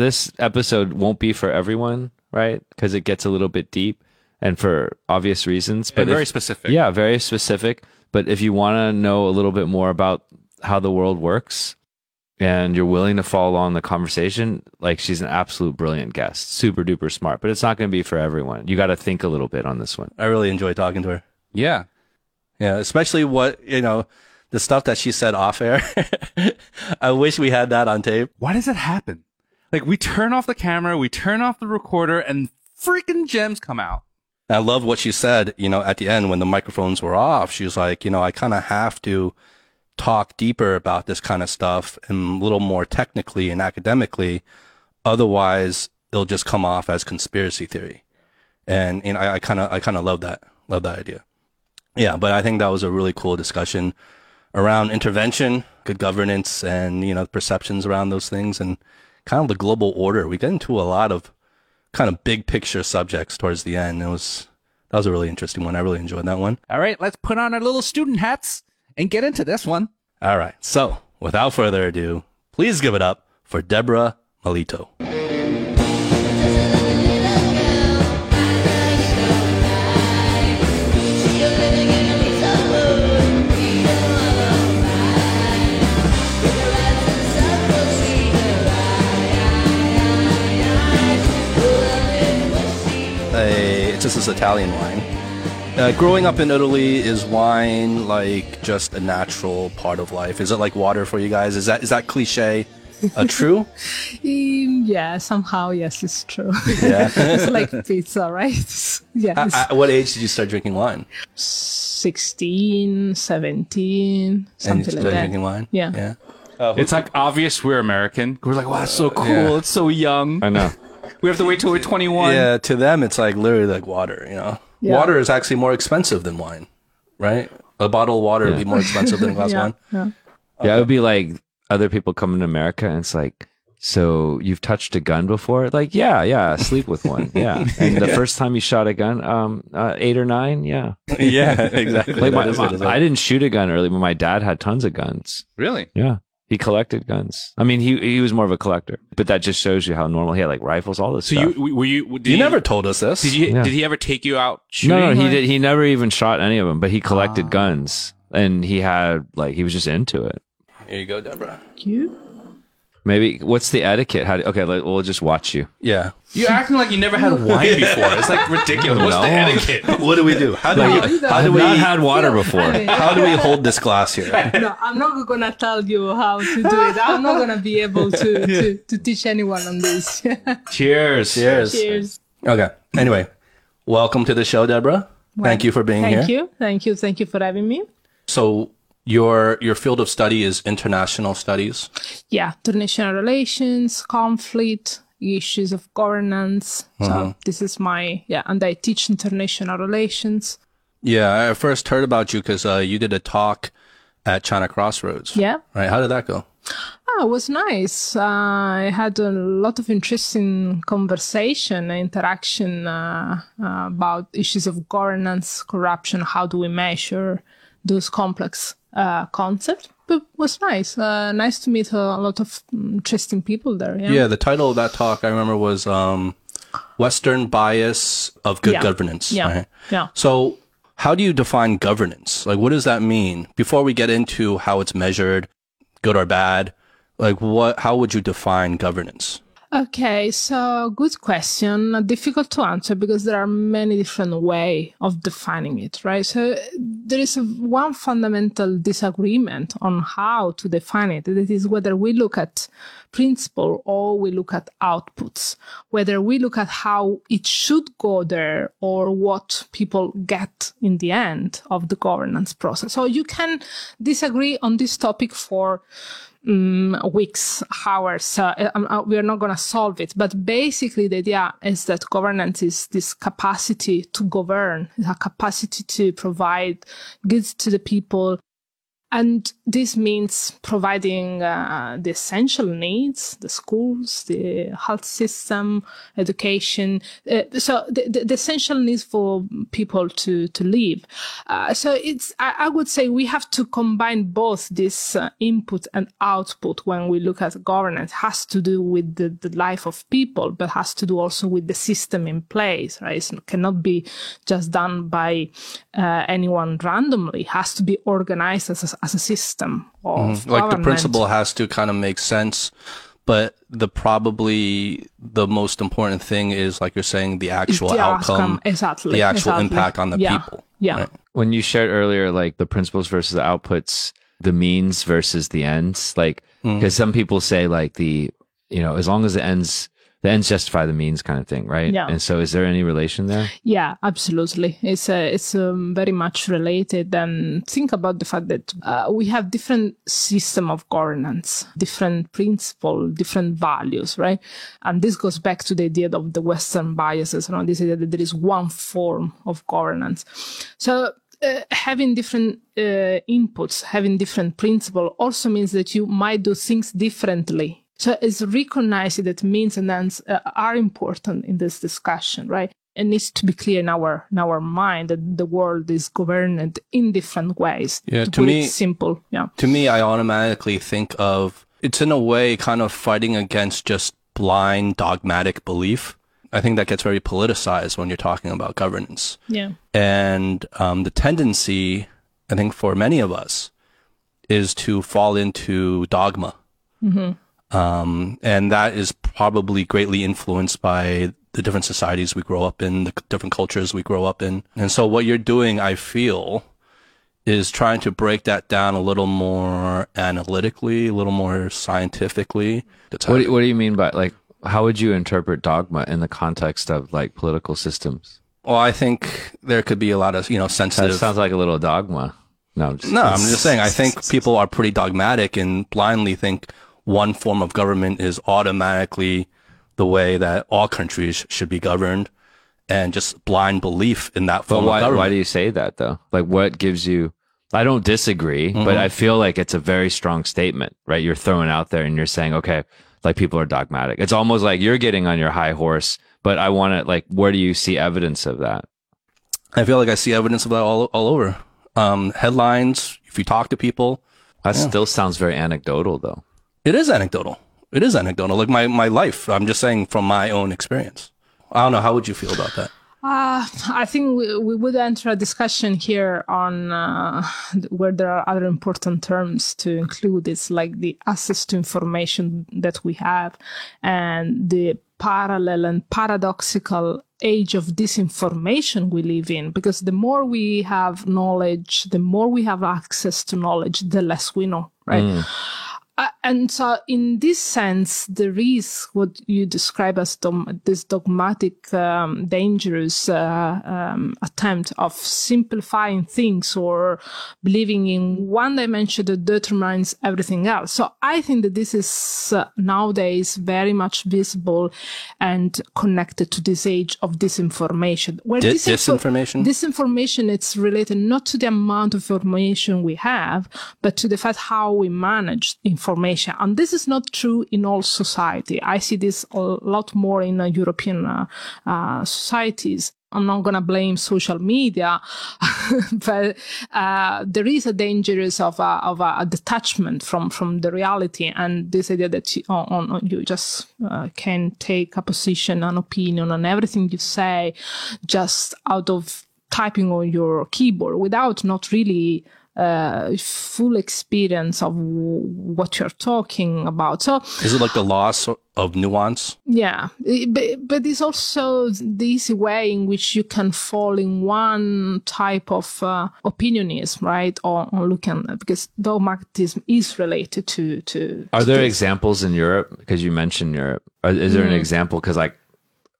This episode won't be for everyone, right? Because it gets a little bit deep and for obvious reasons. But very if- specific. Yeah, very specific. But if you want to know a little bit more about how the world works and you're willing to follow along the conversation, like she's an absolute brilliant guest, super duper smart. But it's not going to be for everyone. You got to think a little bit on this one. I really enjoy talking to her. Yeah. Yeah, especially what you know, the stuff that she said off air. I wish we had that on tape. Why does it happen? Like we turn off the camera, we turn off the recorder, and freaking gems come out. I love what she said, you know, at the end when the microphones were off. She was like, you know, I kind of have to talk deeper about this kind of stuff and a little more technically and academically. Otherwise, it'll just come off as conspiracy theory. And, and I kind of, I kind of love that, love that idea. Yeah. But I think that was a really cool discussion around intervention, good governance and, you know, perceptions around those things and kind of the global order. We get into a lot of kind of big picture subjects towards the end. It was that was a really interesting one. I really enjoyed that one. All right, let's put on our little student hats and get into this one. All right. So, without further ado, please give it up for Debora Malito. This is Italian wine. Uh, growing up in Italy, is wine like just a natural part of life? Is it like water for you guys? Is that is that cliche uh, true? Um, yeah, somehow, yes, it's true. Yeah. it's like pizza, right? yes. At, at what age did you start drinking wine? 16, 17, and you something started like that. drinking wine? Yeah. Yeah. It's like obvious we're American. We're like, wow, it's so cool. Yeah. It's so young. I know. We have to wait till we're 21. Yeah, to them it's like literally like water, you know. Yeah. Water is actually more expensive than wine, right? A bottle of water would be more expensive than a glass of Yeah, wine. yeah. Yeah, it would be like other people coming to America and it's like, so you've touched a gun before? Like, yeah, yeah, sleep with one. Yeah. And the first time you shot a gun, um, uh, eight or nine. Yeah. yeah, exactly. Like my, my- what it is. I didn't shoot a gun early, but my dad had tons of guns. Really? Yeah. He collected guns. I mean, he he was more of a collector, but that just shows you how normal he had like rifles, all this So stuff. you were you? Did you he, never told us this. Did, you, Yeah. did he ever take you out shooting? no, no, he like- did. He never even shot any of them, but he collected Ah. guns, and he had like he was just into it. Here you go, Debora. You? Maybe what's the etiquette? How do, okay, like, we'll just watch you. Yeah. You're acting like you never had wine before. It's like ridiculous. What's the etiquette? What do we do? How do No, we don't. how I do have we not had water before. I mean, how do we hold this glass here? no, I'm not gonna tell you how to do it. I'm not gonna be able to, to, to teach anyone on this. Cheers. Cheers. Cheers. Okay. Anyway, welcome to the show, Debora. Thank you for being Thank here. Thank you. Thank you. Thank you for having me. So your your field of study is international studies. Yeah, international relations, conflict, issues of governance. So this is my yeah, and I teach international relations. Yeah, I first heard about you because uh, you did a talk at China Crossroads. Yeah. Right. How did that go? Oh, it was nice. Uh, I had a lot of interesting conversation, interaction uh, uh, about issues of governance, corruption. How do we measure those complex uh, concepts? But was nice. Uh, nice to meet a lot of mm, interesting people there. Yeah. Yeah. The title of that talk I remember was um, "Western Bias of Good Yeah. Governance." Yeah. right? Yeah. So, how do you define governance? Like, what does that mean? Before we get into how it's measured, good or bad, like what? How would you define governance? Okay, so good question. Difficult to answer because there are many different way of defining it, right? So there is one fundamental disagreement on how to define it. That is whether we look at principle or we look at outputs, whether we look at how it should go there or what people get in the end of the governance process. So you can disagree on this topic for um, weeks, hours. Uh, um, uh, we are not going to solve it. But basically, the idea is that governance is this capacity to govern, a capacity to provide goods to the people and this means providing uh, the essential needs, the schools, the health system, education. Uh, so the, the, essential needs for people to, to live. Uh, so it's, I, I, would say we have to combine both this uh, input and output when we look at governance. It has to do with the, the life of people, but has to do also with the system in place, right? It cannot be just done by uh, anyone randomly. It has to be organized as as a system of mm-hmm. like the principle has to kind of make sense but the probably the most important thing is like you're saying the actual the outcome, outcome, exactly the actual exactly. impact on the yeah. people yeah right? when you shared earlier like the principles versus the outputs the means versus the ends like because mm. some people say like the you know as long as the ends the ends justify the means kind of thing, right? Yeah. And so, is there any relation there? Yeah, absolutely. It's uh, it's um, very much related. And think about the fact that uh, we have different system of governance, different principle, different values, right? And this goes back to the idea of the Western biases around this idea that there is one form of governance. So uh, having different uh, inputs, having different principle also means that you might do things differently so it's recognizing that means and ends uh, are important in this discussion, right? It needs to be clear in our in our mind that the world is governed in different ways. Yeah, to, to me, simple. Yeah. To me, I automatically think of it's in a way kind of fighting against just blind dogmatic belief. I think that gets very politicized when you're talking about governance. Yeah. And um, the tendency, I think, for many of us, is to fall into dogma. Mm-hmm. Um, and that is probably greatly influenced by the different societies we grow up in, the different cultures we grow up in. And so what you're doing, I feel, is trying to break that down a little more analytically, a little more scientifically. What do, what do you mean by like, how would you interpret dogma in the context of like political systems? Well, I think there could be a lot of, you know, sensitive. That sounds like a little dogma. No, just, no, I'm just saying, I think people are pretty dogmatic and blindly think, one form of government is automatically the way that all countries should be governed and just blind belief in that form but why. Why do you say that though? Like what gives you I don't disagree, mm-hmm. but I feel like it's a very strong statement, right? You're throwing out there and you're saying, okay, like people are dogmatic. It's almost like you're getting on your high horse, but I want to like, where do you see evidence of that? I feel like I see evidence of that all, all over. Um, headlines, if you talk to people. That yeah. still sounds very anecdotal though. It is anecdotal. It is anecdotal. Like my, my life. I'm just saying from my own experience. I don't know. How would you feel about that? Uh, I think we, we would enter a discussion here on uh, where there are other important terms to include. It's like the access to information that we have and the parallel and paradoxical age of disinformation we live in because the more we have knowledge the more we have access to knowledge the less we know right mm. Uh, and so, in this sense, there is what you describe as dom- this dogmatic, um, dangerous uh, um, attempt of simplifying things or believing in one dimension that determines everything else. So, I think that this is uh, nowadays very much visible and connected to this age of disinformation. Where Dis- disinformation? Disinformation, it's related not to the amount of information we have, but to the fact how we manage information information. And this is not true in all society. I see this a lot more in uh, European uh, uh, societies. I'm not going to blame social media, but uh, there is a danger of, a, of a, detachment from, from the reality and this idea that you, on, on, you just uh, can take a position, an opinion on everything you say just out of typing on your keyboard without not really uh, full experience of what you're talking about. So, is it like the loss of nuance? Yeah, but, but it's also the easy way in which you can fall in one type of uh, opinionism, right? Or, or looking at because dogmatism is related to to. Are to there this. examples in Europe? Because you mentioned Europe. Is there mm. an example? Because like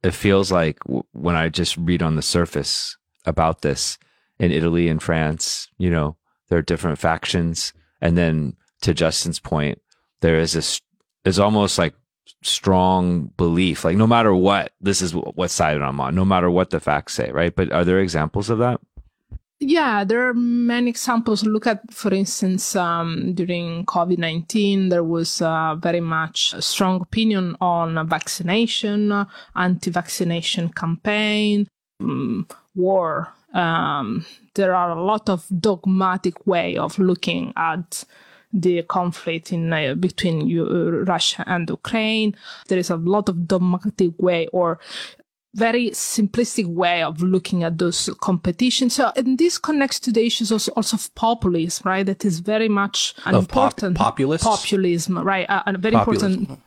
it feels like w- when I just read on the surface about this in Italy and France, you know, there are different factions. And then to Justin's point, there is this, is almost like strong belief, like no matter what, this is what side I'm on, no matter what the facts say, right? But are there examples of that? Yeah, there are many examples. Look at, for instance, um, during COVID 19, there was uh, very much a strong opinion on vaccination, anti vaccination campaign, um, war. Um, there are a lot of dogmatic way of looking at the conflict in uh, between uh, Russia and Ukraine. There is a lot of dogmatic way or very simplistic way of looking at those competitions. So, and this connects to the issues also, also of populism, right? That is very much an Of important populists? populism, right? A, a very Populism. important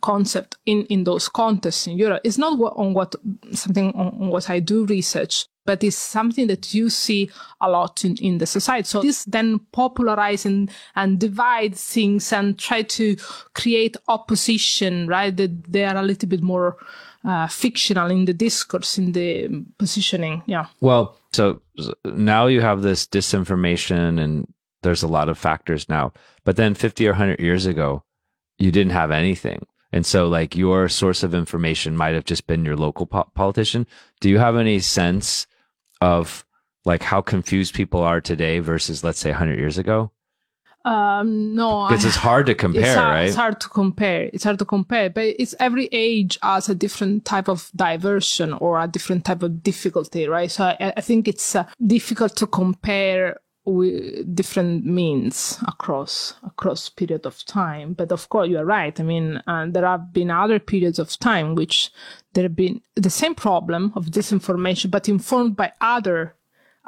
concept in, in those contests in Europe. It's not on what something on, on what I do research, but it's something that you see a lot in, in the society. So this then popularize and, and divide things and try to create opposition, right? That they are a little bit more uh, fictional in the discourse, in the positioning. Yeah. Well, so now you have this disinformation, and there's a lot of factors now. But then 50 or 100 years ago, you didn't have anything. And so, like, your source of information might have just been your local po- politician. Do you have any sense of like how confused people are today versus, let's say, 100 years ago? Um, no, Because it's hard to it's compare, hard, right? It's hard to compare. It's hard to compare, but it's every age has a different type of diversion or a different type of difficulty, right? So I, I think it's uh, difficult to compare with different means across across period of time. But of course, you are right. I mean, uh, there have been other periods of time which there have been the same problem of disinformation, but informed by other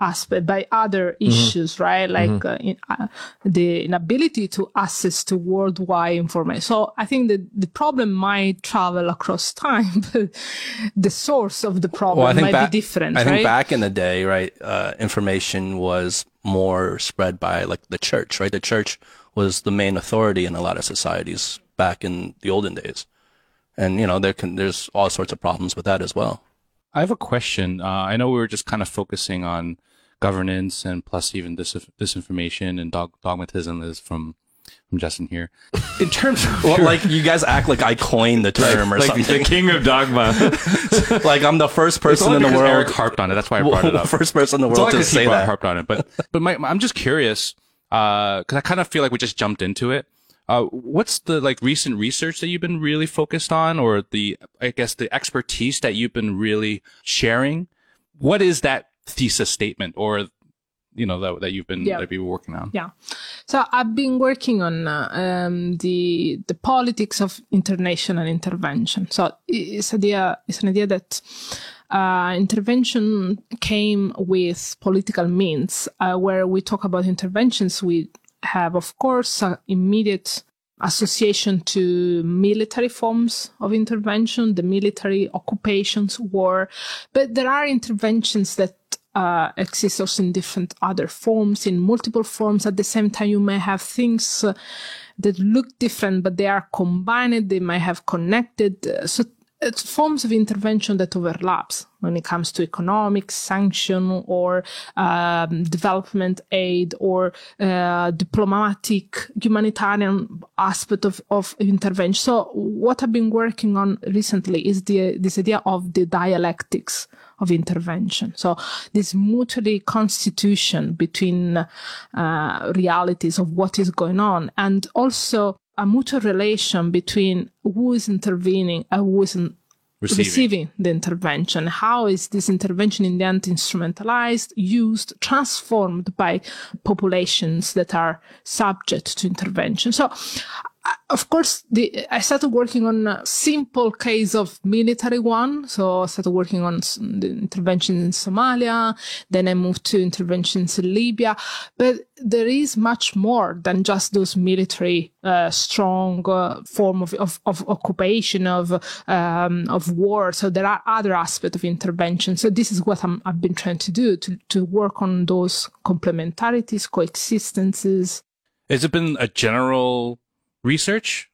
aspect by other issues, right? Like uh, in, uh, the inability to access to worldwide information. So I think that the problem might travel across time, but the source of the problem might back, be different, I think back in the day, right, uh, information was more spread by like the church, right? The church was the main authority in a lot of societies back in the olden days, and you know there can there's all sorts of problems with that as well. I have a question. Uh, I know we were just kind of focusing on governance and plus even dis- disinformation and dog- dogmatism is from from Justin here. In terms of Well, your- like you guys act like I coined the term or like something. the king of dogma. like I'm the first person in the world, Eric harped on it. That's why I brought it up. first person in the world to say that. harped on it. But but my, I'm just curious because I kind of feel like we just jumped into it. Uh, what's the like recent research that you've been really focused on, or the I guess the expertise that you've been really sharing? What is that thesis statement, or you know that that you've been Yeah. that you've been working on? Yeah. So I've been working on uh, um, the the politics of international intervention. So it's idea it's an idea that uh, intervention came with political means. Uh, where we talk about interventions, we have, of course, immediate association to military forms of intervention, the military occupations, war. But there are interventions that uh, exist also in different other forms, in multiple forms. At the same time, you may have things uh, that look different, but they are combined. They might have connected. Uh, so it's forms of intervention that overlaps when it comes to economic sanction or um, development aid or uh, diplomatic humanitarian aspect of, of intervention. So what I've been working on recently is the this idea of the dialectics of intervention. So this mutually constitution between uh, realities of what is going on and also a mutual relation between who is intervening and who is in- Receiving. receiving. the intervention. How is this intervention in the end instrumentalized, used, transformed by populations that are subject to intervention? So, of course, the, I started working on a simple case of military one. So I started working on the intervention in Somalia. Then I moved to interventions in Libya. But there is much more than just those military, uh, strong uh, form of, of, of occupation of, um, of war. So there are other aspects of intervention. So this is what I'm, I've been trying to do to, to work on those complementarities, coexistences. Has it been a general research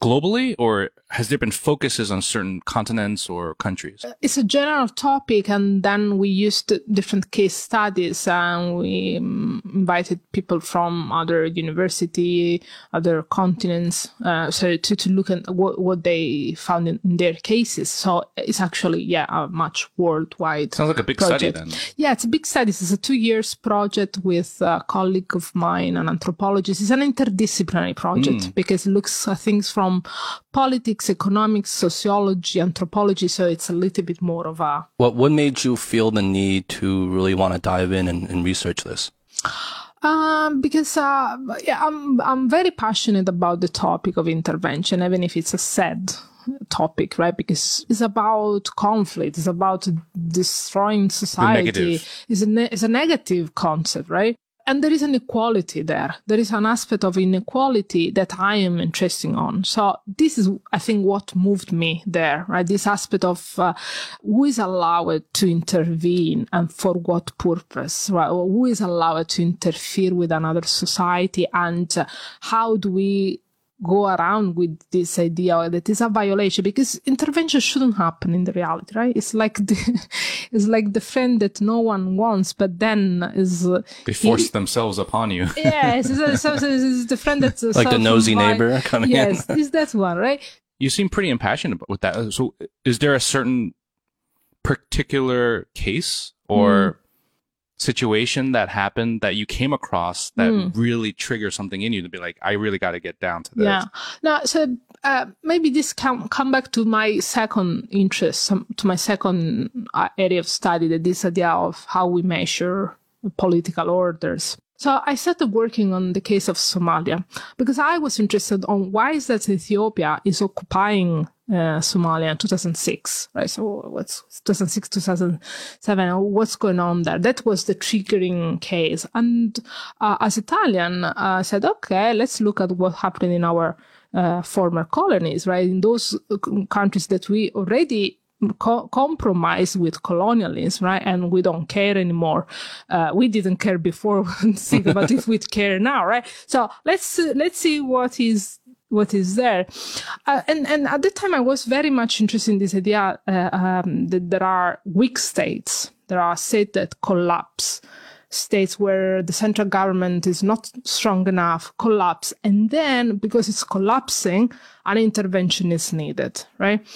globally, or has there been focuses on certain continents or countries? It's a general topic, and then we used different case studies, and we um, invited people from other university, other continents, uh, so to, to look at what, what they found in, in, their cases. So it's actually yeah a much worldwide. Sounds like a big project. study then. Yeah, it's a big study. It's a two years project with a colleague of mine, an anthropologist. It's an interdisciplinary project mm. because it looks at things from politics, economics, sociology, anthropology. So it's a little bit more of a. What What made you feel the need to really want to dive in and, and research this? Um, because uh, yeah, I'm I'm very passionate about the topic of intervention, even if it's a sad topic, right? Because it's about conflict, it's about destroying society. It's a ne- it's a negative concept, right? And there is an equality there. There is an aspect of inequality that I am interested on. So this is, I think, what moved me there, right? This aspect of uh, who is allowed to intervene and for what purpose, right? Or who is allowed to interfere with another society and uh, how do we go around with this idea that it's a violation because intervention shouldn't happen in the reality, right? It's like the, it's like the friend that no one wants, but then is uh, they force he, themselves upon you. yeah it's, it's, it's, the friend that's like the nosy neighbor coming yes, in. Yes, is that one, right? You seem pretty impassioned with that. So, is there a certain particular case or mm situation that happened that you came across that mm. really triggered something in you to be like, I really got to get down to this? Yeah. Now, so uh, maybe this can come back to my second interest, to my second uh, area of study, that this idea of how we measure political orders. So I started working on the case of Somalia because I was interested on why is that Ethiopia is occupying uh, Somalia in 2006, right? So what's 2006, 2007? What's going on there? That was the triggering case. And uh, as Italian, uh, I said, okay, let's look at what happened in our uh, former colonies, right? In those uh, countries that we already co- with colonialism, right? And we don't care anymore. Uh, we didn't care before. but if we care now, right? So let's uh, let's see what is what is there. Uh, and and at the time, I was very much interested in this idea uh, um, that there are weak states. There are states that collapse states where the central government is not strong enough collapse and then because it's collapsing an intervention is needed right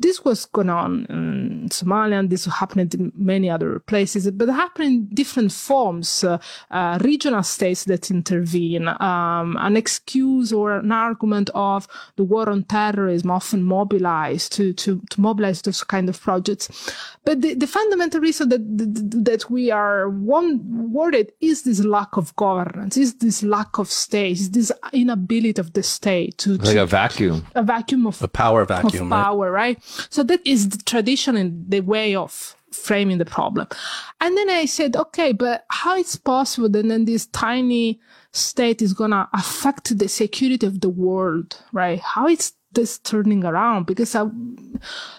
this was going on in Somalia, and this happened in many other places, but it happened in different forms. Uh, uh, regional states that intervene, um, an excuse or an argument of the war on terrorism, often mobilized to, to, to mobilize those kind of projects. But the, the fundamental reason that, that, that we are one worried is this lack of governance, is this lack of state, is this inability of the state to, like to, a vacuum, a vacuum of a power vacuum, of power, right? right? So that is the tradition and the way of framing the problem. And then I said, okay, but how it's possible that then this tiny state is going to affect the security of the world, right? How it's this turning around because it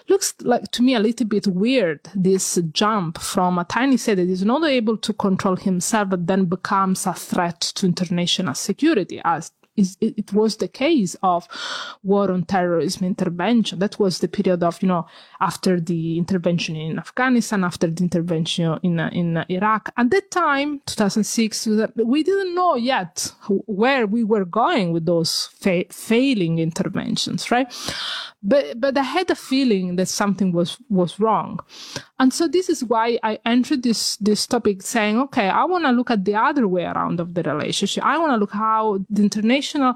looks like to me a little bit weird this jump from a tiny state that is not able to control himself but then becomes a threat to international security as it, it was the case of war on terrorism intervention. That was the period of, you know, after the intervention in Afghanistan, after the intervention in, in Iraq. At that time, 2006, we didn't know yet where we were going with those fa- failing interventions, right? But, but I had a feeling that something was, was wrong. And so this is why I entered this, this topic saying, okay, I want to look at the other way around of the relationship. I want to look how the international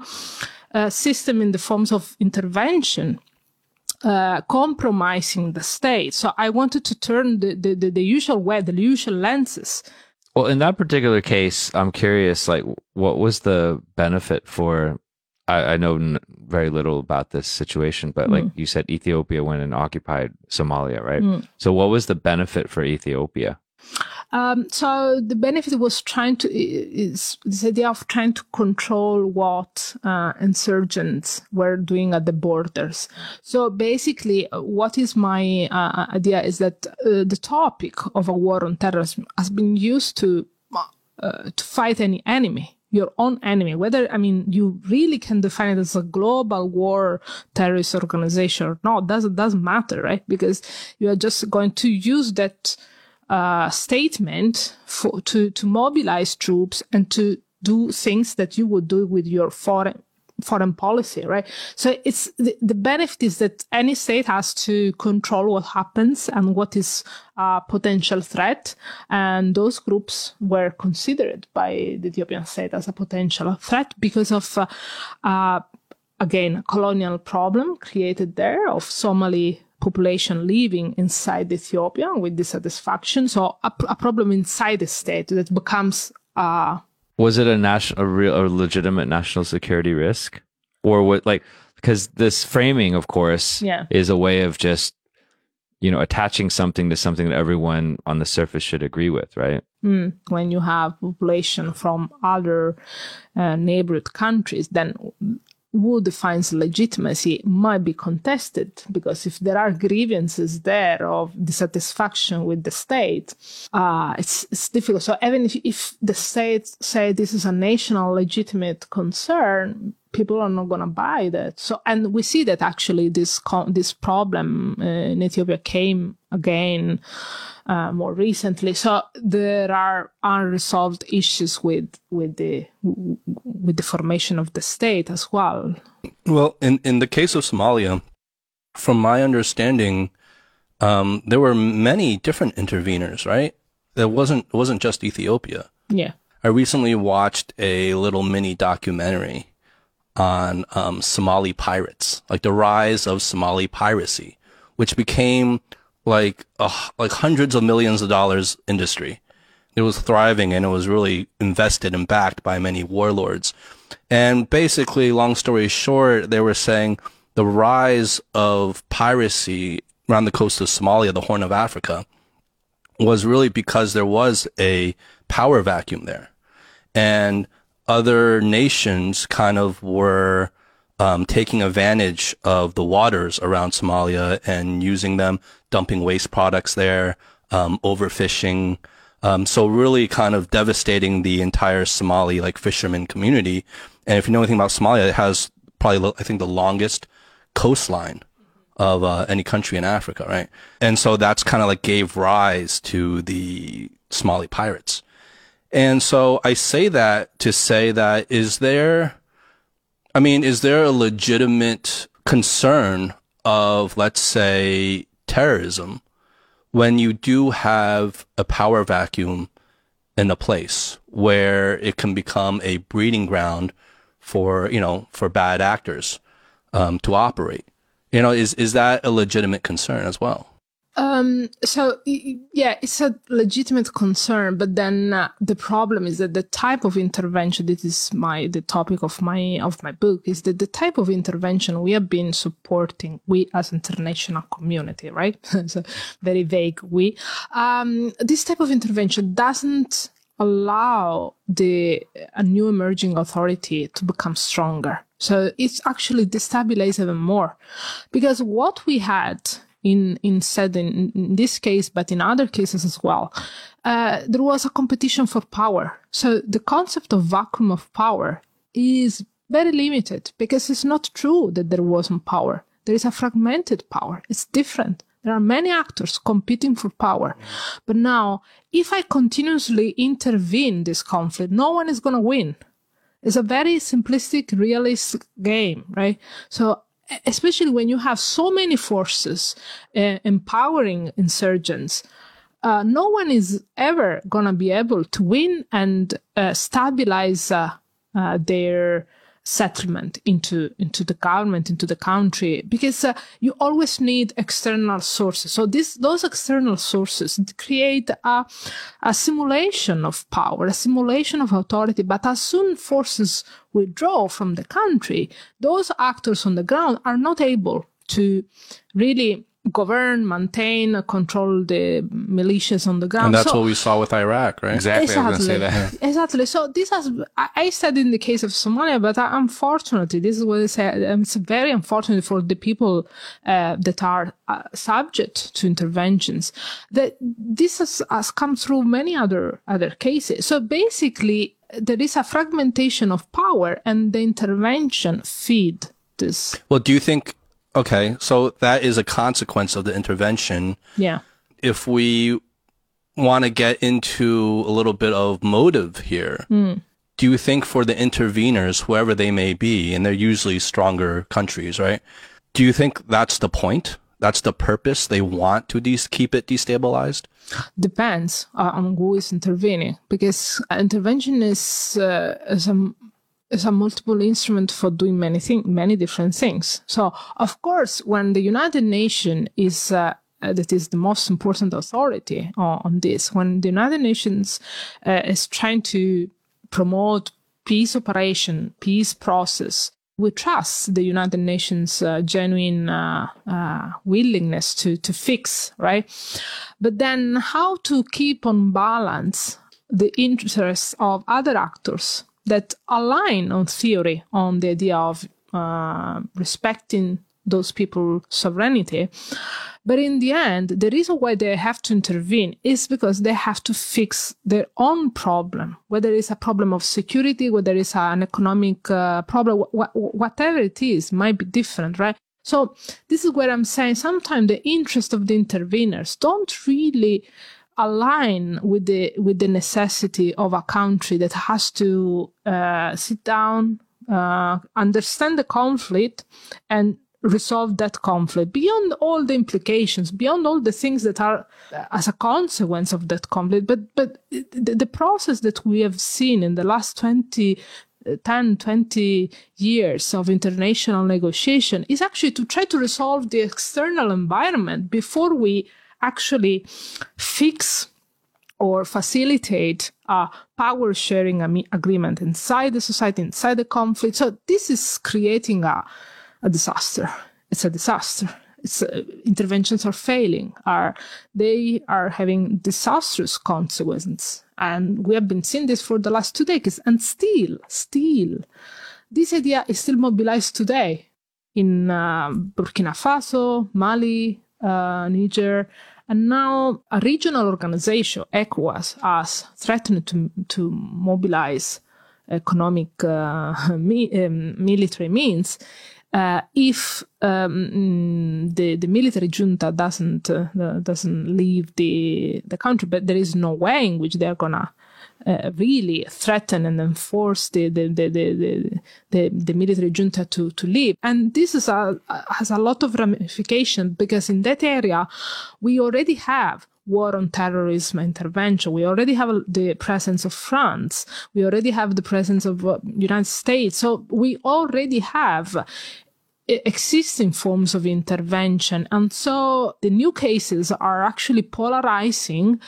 uh, system in the forms of intervention uh, compromising the state. So I wanted to turn the, the, the, the, usual way, the usual lenses. Well, in that particular case, I'm curious, like, what was the benefit for I, I know n- very little about this situation, but like mm. you said, Ethiopia went and occupied Somalia, right? Mm. So, what was the benefit for Ethiopia? Um, so the benefit was trying to is this idea of trying to control what uh, insurgents were doing at the borders. So basically, what is my uh, idea is that uh, the topic of a war on terrorism has been used to uh, to fight any enemy your own enemy, whether, I mean, you really can define it as a global war terrorist organization or not, doesn't, doesn't matter, right? Because you are just going to use that, uh, statement for, to, to mobilize troops and to do things that you would do with your foreign foreign policy, right? So it's the, the benefit is that any state has to control what happens and what is a potential threat. And those groups were considered by the Ethiopian state as a potential threat because of, uh, uh, again, a colonial problem created there of Somali population living inside Ethiopia with dissatisfaction. So a, a problem inside the state that becomes uh, was it a national, a real, a legitimate national security risk, or what? Like, because this framing, of course, Yeah. is a way of just, you know, attaching something to something that everyone on the surface should agree with, right? Mm, when you have population from other uh, neighborhood countries, then who defines legitimacy might be contested because if there are grievances there of dissatisfaction with the state, uh, it's, it's difficult. So even if, if the state say this is a national legitimate concern, people are not going to buy that. So, and we see that actually this this problem uh, in Ethiopia came again uh, more recently. So there are unresolved issues with with the with the formation of the state as well. Well, in, in the case of Somalia, from my understanding, um, there were many different interveners, right? It wasn't it wasn't just Ethiopia. Yeah. I recently watched a little mini documentary on um, Somali pirates, like the rise of Somali piracy, which became like uh, like hundreds of millions of dollars industry. It was thriving and it was really invested and backed by many warlords. And basically, long story short, they were saying the rise of piracy around the coast of Somalia, the Horn of Africa, was really because there was a power vacuum there. And other nations kind of were um, taking advantage of the waters around Somalia and using them, dumping waste products there, um, overfishing. Um, so really kind of devastating the entire Somali like fisherman community. And if you know anything about Somalia, it has probably, I think, the longest coastline of uh, any country in Africa, right? And so that's kind of like gave rise to the Somali pirates. And so I say that to say that is there, I mean, is there a legitimate concern of, let's say, terrorism when you do have a power vacuum in a place where it can become a breeding ground for, you know, for bad actors um, to operate? You know, is, is that a legitimate concern as well? Um, so yeah, it's a legitimate concern, but then uh, the problem is that the type of intervention this is my the topic of my of my book is that the type of intervention we have been supporting we as international community, right? so very vague we. Um, this type of intervention doesn't allow the a new emerging authority to become stronger. So it's actually destabilized even more, because what we had in in said in, in this case, but in other cases as well, uh, there was a competition for power. So the concept of vacuum of power is very limited because it's not true that there wasn't power. There is a fragmented power. It's different. There are many actors competing for power. But now, if I continuously intervene this conflict, no one is going to win. It's a very simplistic, realist game, right? So, especially when you have so many forces uh, empowering insurgents, uh, no one is ever going to be able to win and uh, stabilize uh, uh, their settlement into into the government into the country because uh, you always need external sources. So this those external sources create a, a simulation of power a simulation of authority. But as soon forces withdraw from the country those actors on the ground are not able to really govern maintain control the militias on the ground And that's So- what we saw with Iraq, right? Exactly. I was say that. Exactly. So this has, I, I said in the case of Somalia, but uh, unfortunately, this is what I say. um, It's very unfortunate for the people uh, that are uh, subject to interventions. That this has, has come through many other other cases. So basically, there is a fragmentation of power and the intervention feed this. Well, do you think, okay, so that is a consequence of the intervention. Yeah. If we want to get into a little bit of motive here, do you think for the interveners, whoever they may be, and they're usually stronger countries, right? Do you think that's the point? That's the purpose? They want to de- keep it destabilized? depends uh, on who is intervening because intervention is uh, is a is a multiple instrument for doing many thing, many different things. So, of course, when the United Nations is uh, uh, that is the most important authority on, on this, when the United Nations uh, is trying to promote peace operation, peace process, we trust the United Nations uh, genuine uh, willingness to to fix, right? But then, how to keep on balance the interests of other actors that align on theory on the idea of uh, respecting those people's sovereignty. But in the end, the reason why they have to intervene is because they have to fix their own problem, whether it's a problem of security, whether it's an economic uh, problem, wh- wh- whatever it is, might be different, right? So this is where I'm saying sometimes the interest of the interveners don't really align with the with the necessity of a country that has to uh, sit down, uh, understand the conflict, and resolve that conflict beyond all the implications, beyond all the things that are uh, as a consequence of that conflict. But but the, the process that we have seen in the last 20 10, 20 years of international negotiation is actually to try to resolve the external environment before we actually fix or facilitate a power sharing agreement inside the society, inside the conflict. So this is creating a, a disaster. It's a disaster. It's uh, interventions are failing. Are they are having disastrous consequences, and we have been seeing this for the last two decades. And still, still, this idea is still mobilized today in uh, Burkina Faso, Mali, uh, Niger, and now a regional organization, ECOWAS, has threatened to, to mobilize economic uh, mi- um, military means uh, if um, the the military junta doesn't uh, doesn't leave the the country, but there is no way in which they're gonna uh, really threaten and enforce the the, the the, the, the, military junta to, to leave. And this is a, has a lot of ramifications because in that area, we already have war on terrorism intervention. We already have the presence of France. We already have the presence of uh, United States. So we already have existing forms of intervention. And so the new cases are actually polarizing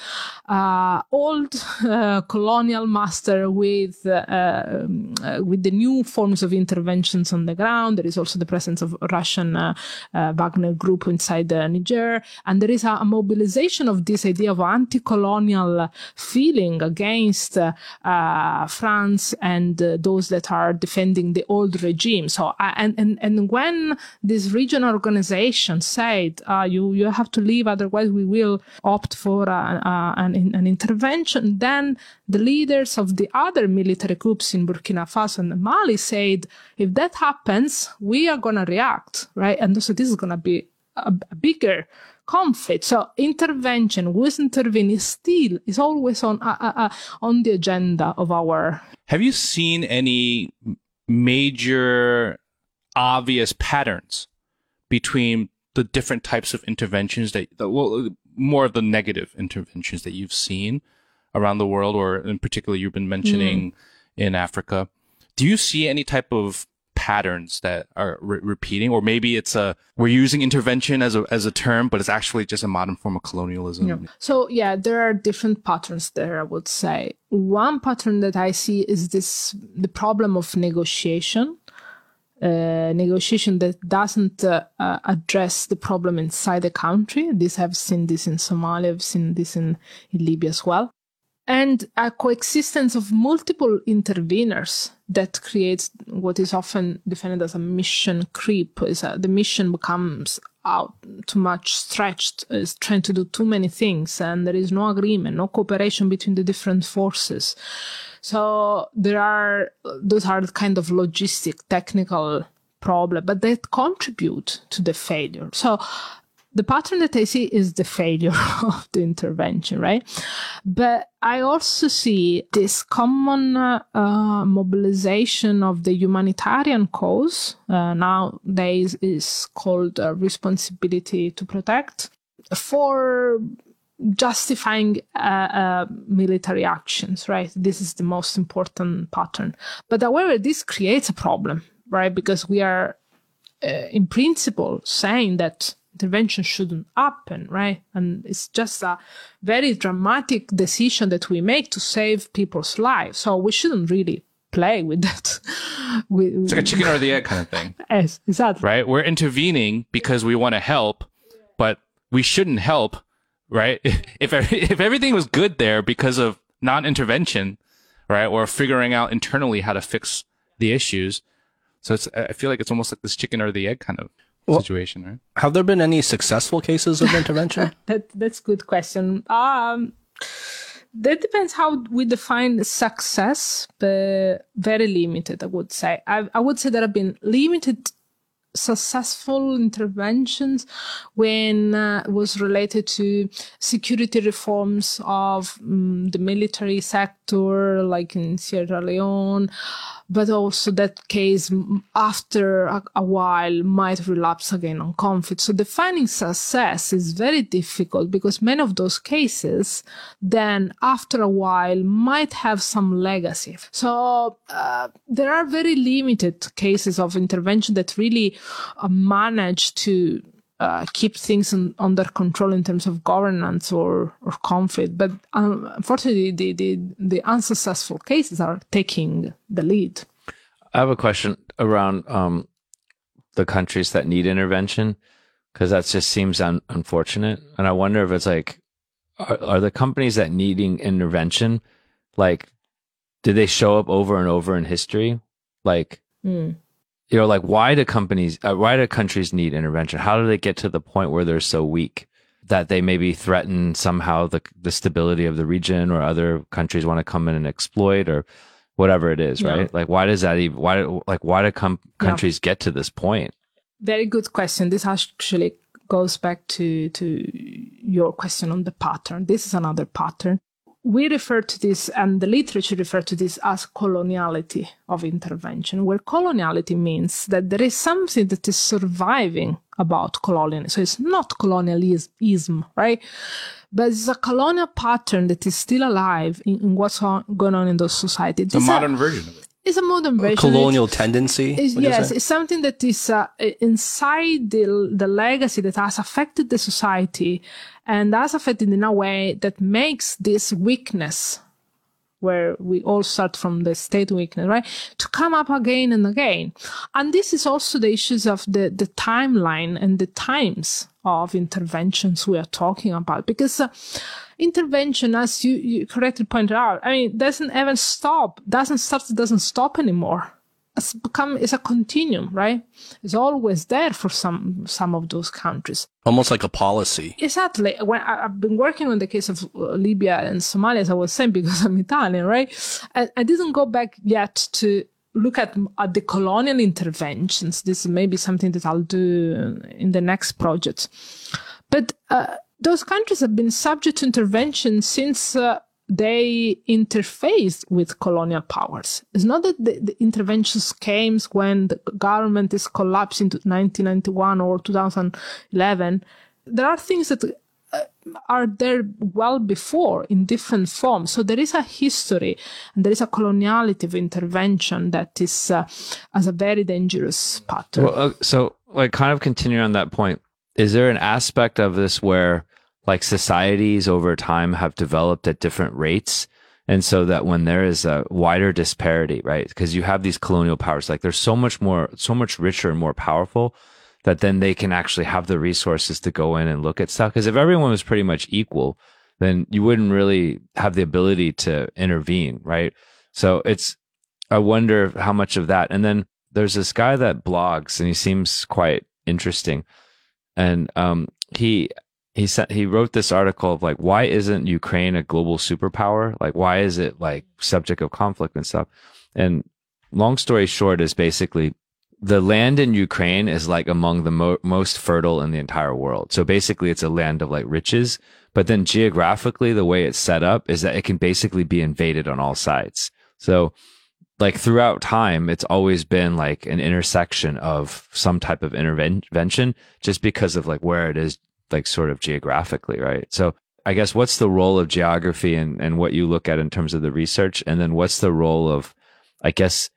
uh, old uh, colonial master with uh, um, with the new forms of interventions on the ground. There is also the presence of Russian uh, uh, Wagner group inside Niger, and there is a, a, mobilization of this idea of anti-colonial feeling against uh, France and those that are defending the old regime. So and and and when when this regional organization said, uh, you, you have to leave, otherwise we will opt for a, a, an, an intervention, then the leaders of the other military groups in Burkina Faso and Mali said, if that happens, we are going to react, right? And so this is going to be a, a bigger conflict. So intervention, who is intervening, still is always on uh, uh, uh, on the agenda of our. Have you seen any major obvious patterns between the different types of interventions that, well, more of the negative interventions that you've seen around the world, or in particular, you've been mentioning mm. in Africa. Do you see any type of patterns that are re- repeating, or maybe it's a we're using intervention as a as a term, but it's actually just a modern form of colonialism. Yeah. So yeah, there are different patterns there. I would say one pattern that I see is this the problem of negotiation uh, negotiation that doesn't uh, uh, address the problem inside the country. This I've seen this in Somalia, I've seen this in, in Libya as well. And a coexistence of multiple interveners that creates what is often defined as a mission creep. Is the mission becomes out too much stretched, is trying to do too many things, and there is no agreement, no cooperation between the different forces. So there are those are kind of logistic, technical problem, but they contribute to the failure. So the pattern that I see is the failure of the intervention, right? But I also see this common uh, mobilization of the humanitarian cause uh, nowadays is called uh, responsibility to protect for justifying uh, uh, military actions, right? This is the most important pattern. But however, this creates a problem, right? Because we are, in principle, saying that intervention shouldn't happen, right? And it's just a very dramatic decision that we make to save people's lives. So we shouldn't really play with that. it's like a chicken or the egg kind of thing. Yes, exactly. Right? We're intervening because we want to help, but we shouldn't help, right? If if everything was good there because of non-intervention, right, or figuring out internally how to fix the issues. So it's I feel like it's almost like this chicken or the egg kind of well, situation, right? Have there been any successful cases of intervention? that that's a good question. Um, that depends how we define success, but very limited, I would say. I, I would say there have been limited successful interventions when uh, was related to security reforms of um, the military sector, like in Sierra Leone, but also that case after a, a, while might relapse again on conflict. So defining success is very difficult because many of those cases then after a while might have some legacy. So uh, there are very limited cases of intervention that really manage to uh, keep things in, under control in terms of governance or, or conflict. But um, unfortunately, the, the, the unsuccessful cases are taking the lead. I have a question around um, the countries that need intervention because that just seems un- unfortunate. And I wonder if it's like, are, are the companies that needing intervention like, did they show up over and over in history? Like, mm you know, like why do companies, uh, why do countries need intervention? How do they get to the point where they're so weak that they maybe threaten somehow the the stability of the region, or other countries want to come in and exploit, or whatever it is, yeah. right? Like why does that even? Why like why do com- countries yeah. get to this point? Very good question. This actually goes back to to your question on the pattern. This is another pattern we refer to this, and the literature refer to this as coloniality of intervention, where coloniality means that there is something that is surviving about colonialism. So it's not colonialism, right? But it's a colonial pattern that is still alive in, in what's on, going on in those societies. A modern version of it it's a modern version. A colonial it's, tendency. It's, yes, it's something that is uh, inside the the legacy that has affected the society and has affected in a way that makes this weakness where we all start from the state weakness, right? To come up again and again. And this is also the issues of the, the timeline and the times of interventions we are talking about. Because uh, intervention, as you, you correctly pointed out, I mean, doesn't even stop, doesn't start, doesn't stop anymore it's become it's a continuum, right? It's always there for some some of those countries. Almost like a policy. Exactly. When I, have been working on the case of uh, Libya and Somalia, as I was saying, because I'm Italian, right? I, I didn't go back yet to look at, at the colonial interventions. This may be something that I'll do in the next project. But uh, those countries have been subject to intervention since uh, they interfaced with colonial powers. It's not that the, the, interventions came when the government is collapsing in 1991 or 2011. There are things that are there well before in different forms. So there is a history and there is a coloniality of intervention that is uh, as a very dangerous pattern. Well, uh, so like kind of continuing on that point, is there an aspect of this where like societies over time have developed at different rates. And so that when there is a wider disparity, right? Because you have these colonial powers, like they're so much more, so much richer and more powerful that then they can actually have the resources to go in and look at stuff. Because if everyone was pretty much equal, then you wouldn't really have the ability to intervene, right? So it's, I wonder how much of that. And then there's this guy that blogs and he seems quite interesting. And um, he he said he wrote this article of like why isn't Ukraine a global superpower? Like why is it like subject of conflict and stuff? And long story short is basically the land in Ukraine is like among the mo- most fertile in the entire world. So basically it's a land of like riches, but then geographically the way it's set up is that it can basically be invaded on all sides. So like throughout time, it's always been like an intersection of some type of intervention just because of like where it is, like sort of geographically, right? So I guess what's the role of geography and, and what you look at in terms of the research? And then what's the role of, I guess,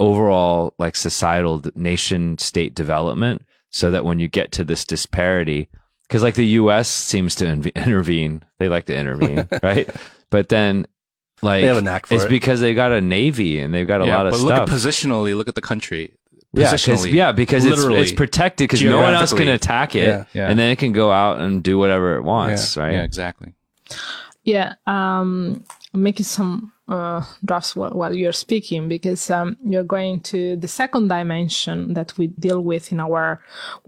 overall like societal nation state development so that when you get to this disparity, because like the US seems to intervene, they like to intervene, right? But then like They have a knack for it's it. because they got a navy and they've got a yeah, lot of but stuff. look at positionally, look at the country. yeah, 'cause- Positionally, yeah, because it's, it's protected because no one else can attack it, Yeah. Yeah. and then it can go out and do whatever it wants, right? Yeah, exactly. Yeah, um, I'm making some uh, drafts while, while you're speaking because um, you're going to the second dimension that we deal with in our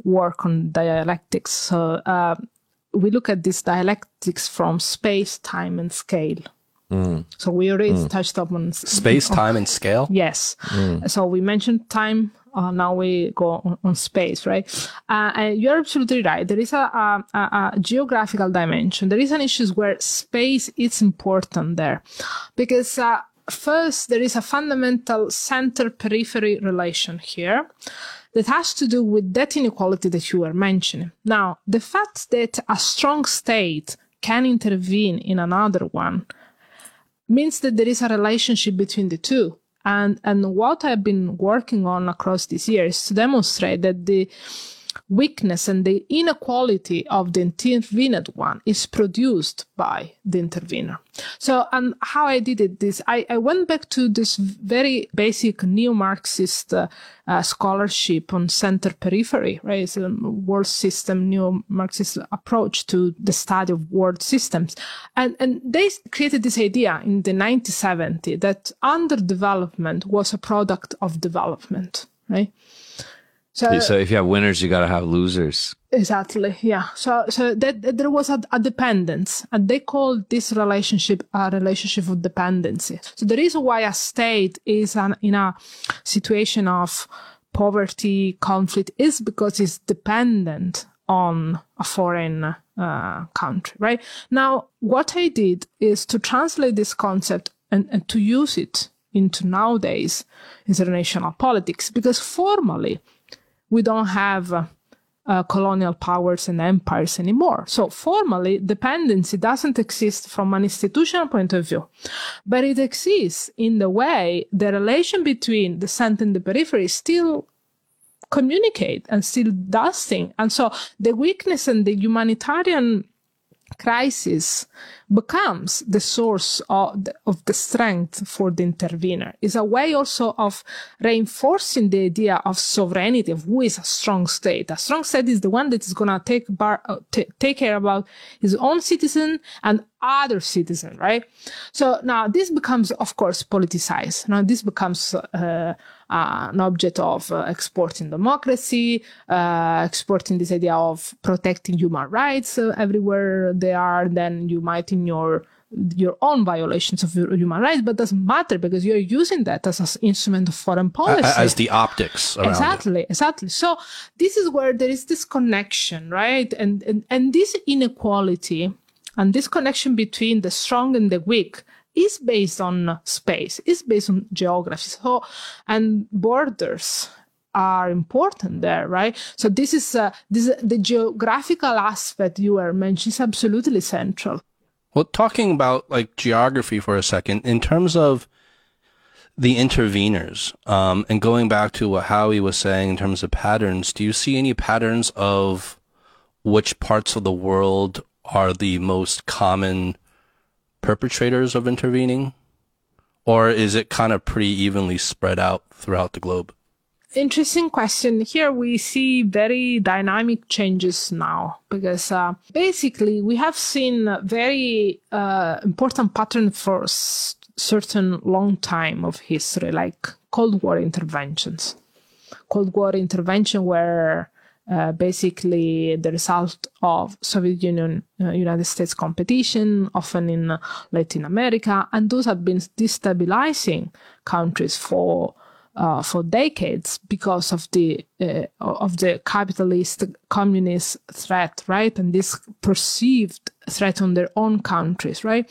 work on dialectics. So uh, we look at this dialectics from space, time, and scale. So we already touched upon s- Space, time, and scale. Yes. So we mentioned time. Uh, now we go on, on space, right? Uh, and you're absolutely right. There is a, a, a, geographical dimension. There is an issue where space is important there, because uh, first there is a fundamental center-periphery relation here that has to do with that inequality that you were mentioning. Now, the fact that a strong state can intervene in another one means that there is a relationship between the two. And, and what I've been working on across these years to demonstrate that the weakness and the inequality of the intervened one is produced by the intervener. So, and how I did it, this, I, I went back to this very basic neo-Marxist uh, uh, scholarship on center periphery, right? It's a world system, neo-Marxist approach to the study of world systems. And, and they created this idea in the 1970 that underdevelopment was a product of development, right? So, So if you have winners, you got to have losers. Exactly. Yeah. So, so that, there was a, a dependence, and they call this relationship a relationship of dependency. So the reason why a state is an, in a situation of poverty, conflict, is because it's dependent on a foreign uh, country, right? Now, what I did is to translate this concept and, and to use it into nowadays international politics, because formally we don't have uh, uh, colonial powers and empires anymore. So formally, dependency doesn't exist from an institutional point of view, but it exists in the way the relation between the center and the periphery still communicate and still does things. And so the weakness and the humanitarian crisis becomes the source of the, of the strength for the intervener. It's a way also of reinforcing the idea of sovereignty of who is a strong state. A strong state is the one that is going to take bar, uh, t- take care about his own citizen and other citizen, right? So now this becomes, of course, politicized. Now this becomes uh, an object of uh, exporting democracy, uh, exporting this idea of protecting human rights uh, everywhere they are. Then you might in your your own violations of human rights, but doesn't matter because you're using that as an instrument of foreign policy. As the optics around it. Exactly, exactly. So this is where there is this connection, right? And, and and this inequality and this connection between the strong and the weak is based on space, is based on geography. So and borders are important there, right? So this is uh, this the geographical aspect you were mentioning is absolutely central. Well, talking about like geography for a second, in terms of the interveners, um, and going back to what Howie was saying in terms of patterns, do you see any patterns of which parts of the world are the most common perpetrators of intervening? Or is it kind of pretty evenly spread out throughout the globe? Interesting question. Here we see very dynamic changes now because uh, basically we have seen very uh, important pattern for s- certain long time of history, like Cold War interventions. Cold War intervention where uh, basically the result of Soviet Union uh, United States competition, often in uh, Latin America, and those have been destabilizing countries for uh, for decades because of the uh, of the capitalist communist threat, right, and this perceived threat on their own countries, right.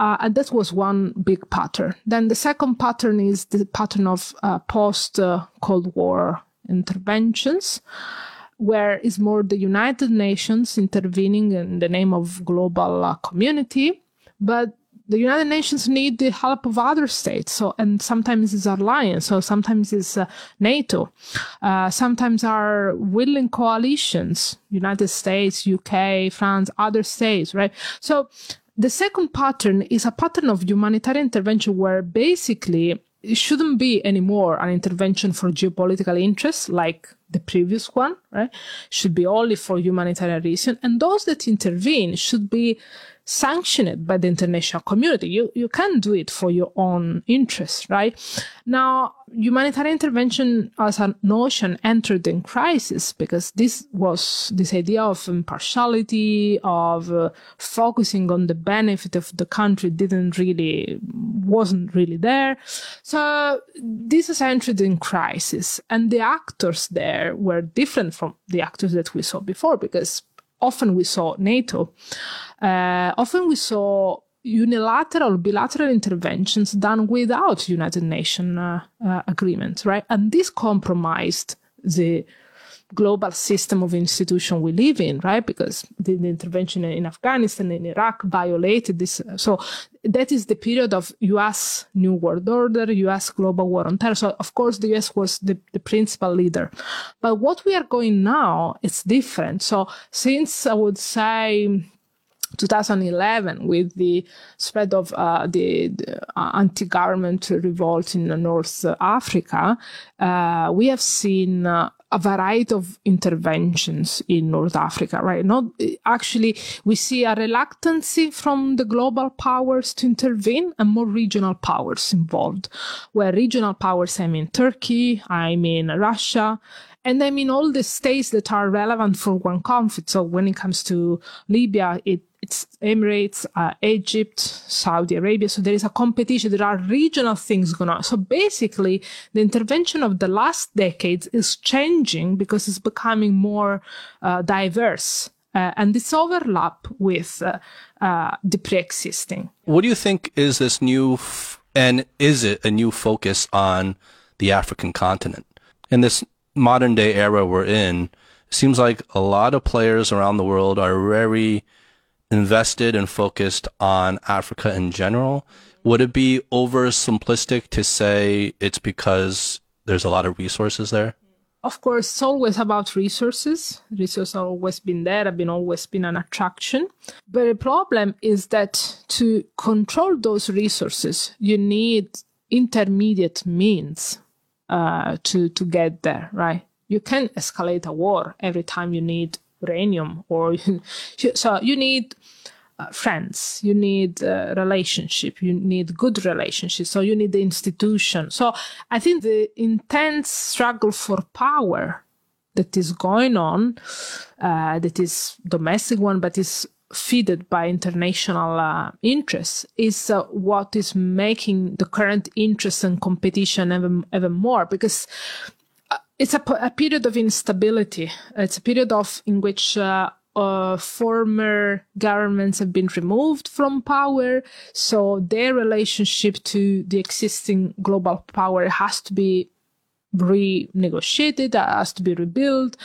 And that was one big pattern. Then the second pattern is the pattern of post Cold War interventions where it's more the United Nations intervening in the name of global uh, community, but the United Nations need the help of other states. So, and sometimes it's alliance. So sometimes it's uh, NATO. Uh, sometimes are willing coalitions, United States, UK, France, other states, right? So the second pattern is a pattern of humanitarian intervention where basically it shouldn't be anymore an intervention for geopolitical interests like the previous one, right? Should be only for humanitarian reason. And those that intervene should be sanctioned by the international community. You, you can't do it for your own interest, right? Now, humanitarian intervention as a notion entered in crisis because this was this idea of impartiality, of uh, focusing on the benefit of the country didn't really, wasn't really there. So this has entered in crisis and the actors there were different from the actors that we saw before because often we saw NATO uh, often we saw unilateral, bilateral interventions done without United Nations uh, uh, agreements, right? And this compromised the global system of institution we live in, right? Because the, the, intervention in Afghanistan and Iraq violated this. So that is the period of U.S. New World Order, U.S. global war on terror. So of course the U.S. was the, the principal leader. But what we are going now, it's different. So since I would say 2011 with the spread of uh, the, the uh, anti-government revolt in North Africa, uh, we have seen uh, a variety of interventions in North Africa, right? Not actually, we see a reluctance from the global powers to intervene and more regional powers involved. Where regional powers, I mean Turkey, I mean Russia, and I mean all the states that are relevant for one conflict. So when it comes to Libya, it it's Emirates, uh, Egypt, Saudi Arabia. So there is a competition. There are regional things going on. So basically, the intervention of the last decades is changing because it's becoming more uh, diverse. Uh, and this overlap with uh, uh, the pre-existing. What do you think is this new, f- and is it a new focus on the African continent in this modern day era we're in? It seems like a lot of players around the world are very invested and focused on Africa in general. Would it be oversimplistic to say it's because there's a lot of resources there? Of course, it's always about resources. Resources have always been there, have been always been an attraction. But the problem is that to control those resources, you need intermediate means uh, to to get there, right? You can escalate a war every time you need uranium or so you need uh, friends you need uh, relationship you need good relationship so you need the institution. So i think the intense struggle for power that is going on uh, that is domestic one but is feeded by international uh, interests is uh, what is making the current interest and competition even, even more because it's a, a, period of instability. It's a period of in which uh, uh, former governments have been removed from power, so their relationship to the existing global power has to be renegotiated, that has to be rebuilt.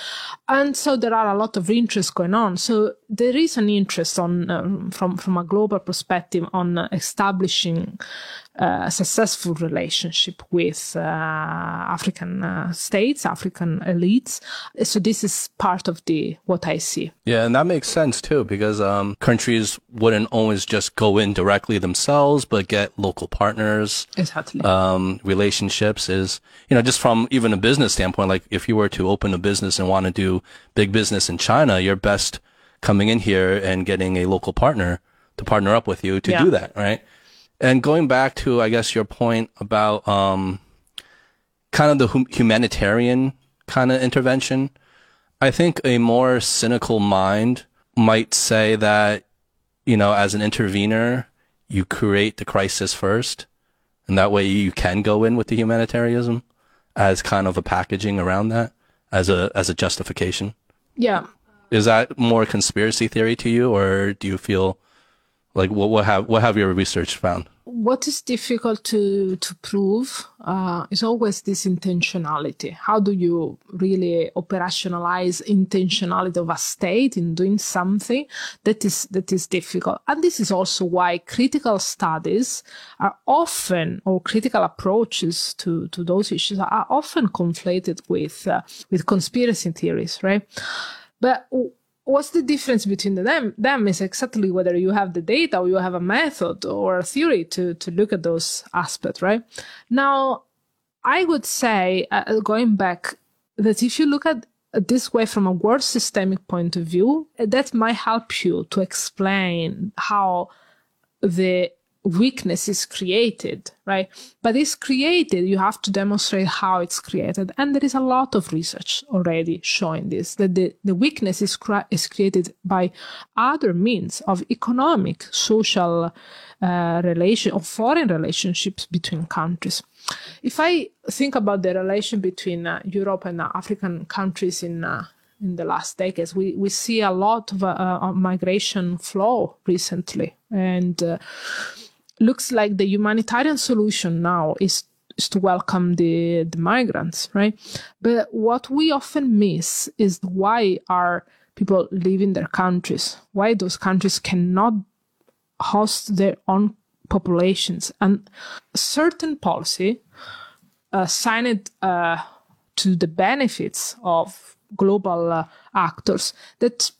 And so there are a lot of interests going on. So there is an interest on um, from from a global perspective on establishing a successful relationship with uh, African uh, states, African elites. So this is part of the what I see. Yeah, and that makes sense too because um, countries wouldn't always just go in directly themselves, but get local partners. Exactly. Um, relationships is you know just from even a business standpoint, like if you were to open a business and want to do big business in China, you're best coming in here and getting a local partner to partner up with you to yeah. do that, right? And going back to, I guess, your point about um, kind of the hum- humanitarian kind of intervention, I think a more cynical mind might say that, you know, as an intervener, you create the crisis first, and that way you can go in with the humanitarianism as kind of a packaging around that, as a as a justification. Yeah. Is that more conspiracy theory to you, or do you feel like what what have what have your research found? what is difficult to to prove uh, is always this intentionality. How do you really operationalize intentionality of a state in doing something that is that is difficult? And this is also why critical studies are often, or critical approaches to to those issues are often conflated with uh, with conspiracy theories, right? But what's the difference between them them is exactly whether you have the data or you have a method or a theory to to look at those aspects right? Now i would say uh, going back that if you look at this way from a world systemic point of view that might help you to explain how the weakness is created, right? But it's created, you have to demonstrate how it's created. And there is a lot of research already showing this, that the, the weakness is, cre- is created by other means of economic, social uh, relation or foreign relationships between countries. If I think about the relation between uh, Europe and uh, African countries in uh, in the last decades. We we see a lot of uh, migration flow recently, and uh, looks like the humanitarian solution now is is to welcome the, the migrants, right? But what we often miss is why are people leaving their countries? Why those countries cannot host their own populations? And certain policy uh, signed uh, to the benefits of global uh, actors that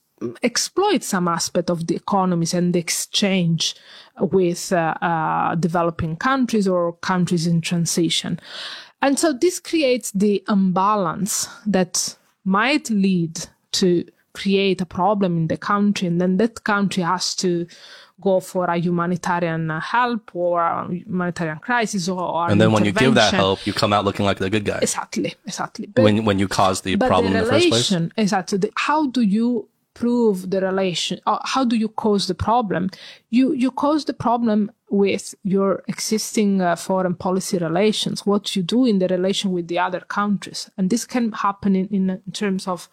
exploit some aspect of the economies and the exchange with uh, uh, developing countries or countries in transition. And so this creates the imbalance that might lead to create a problem in the country, and then that country has to go for a humanitarian help or a humanitarian crisis or and then when you give that help you come out looking like the good guy exactly exactly. But, when when you cause the problem the in the first place? exactly. The, how do you prove the relation uh, how do you cause the problem? You you cause the problem with your existing uh, foreign policy relations what you do in the relation with the other countries. And this can happen in, in terms of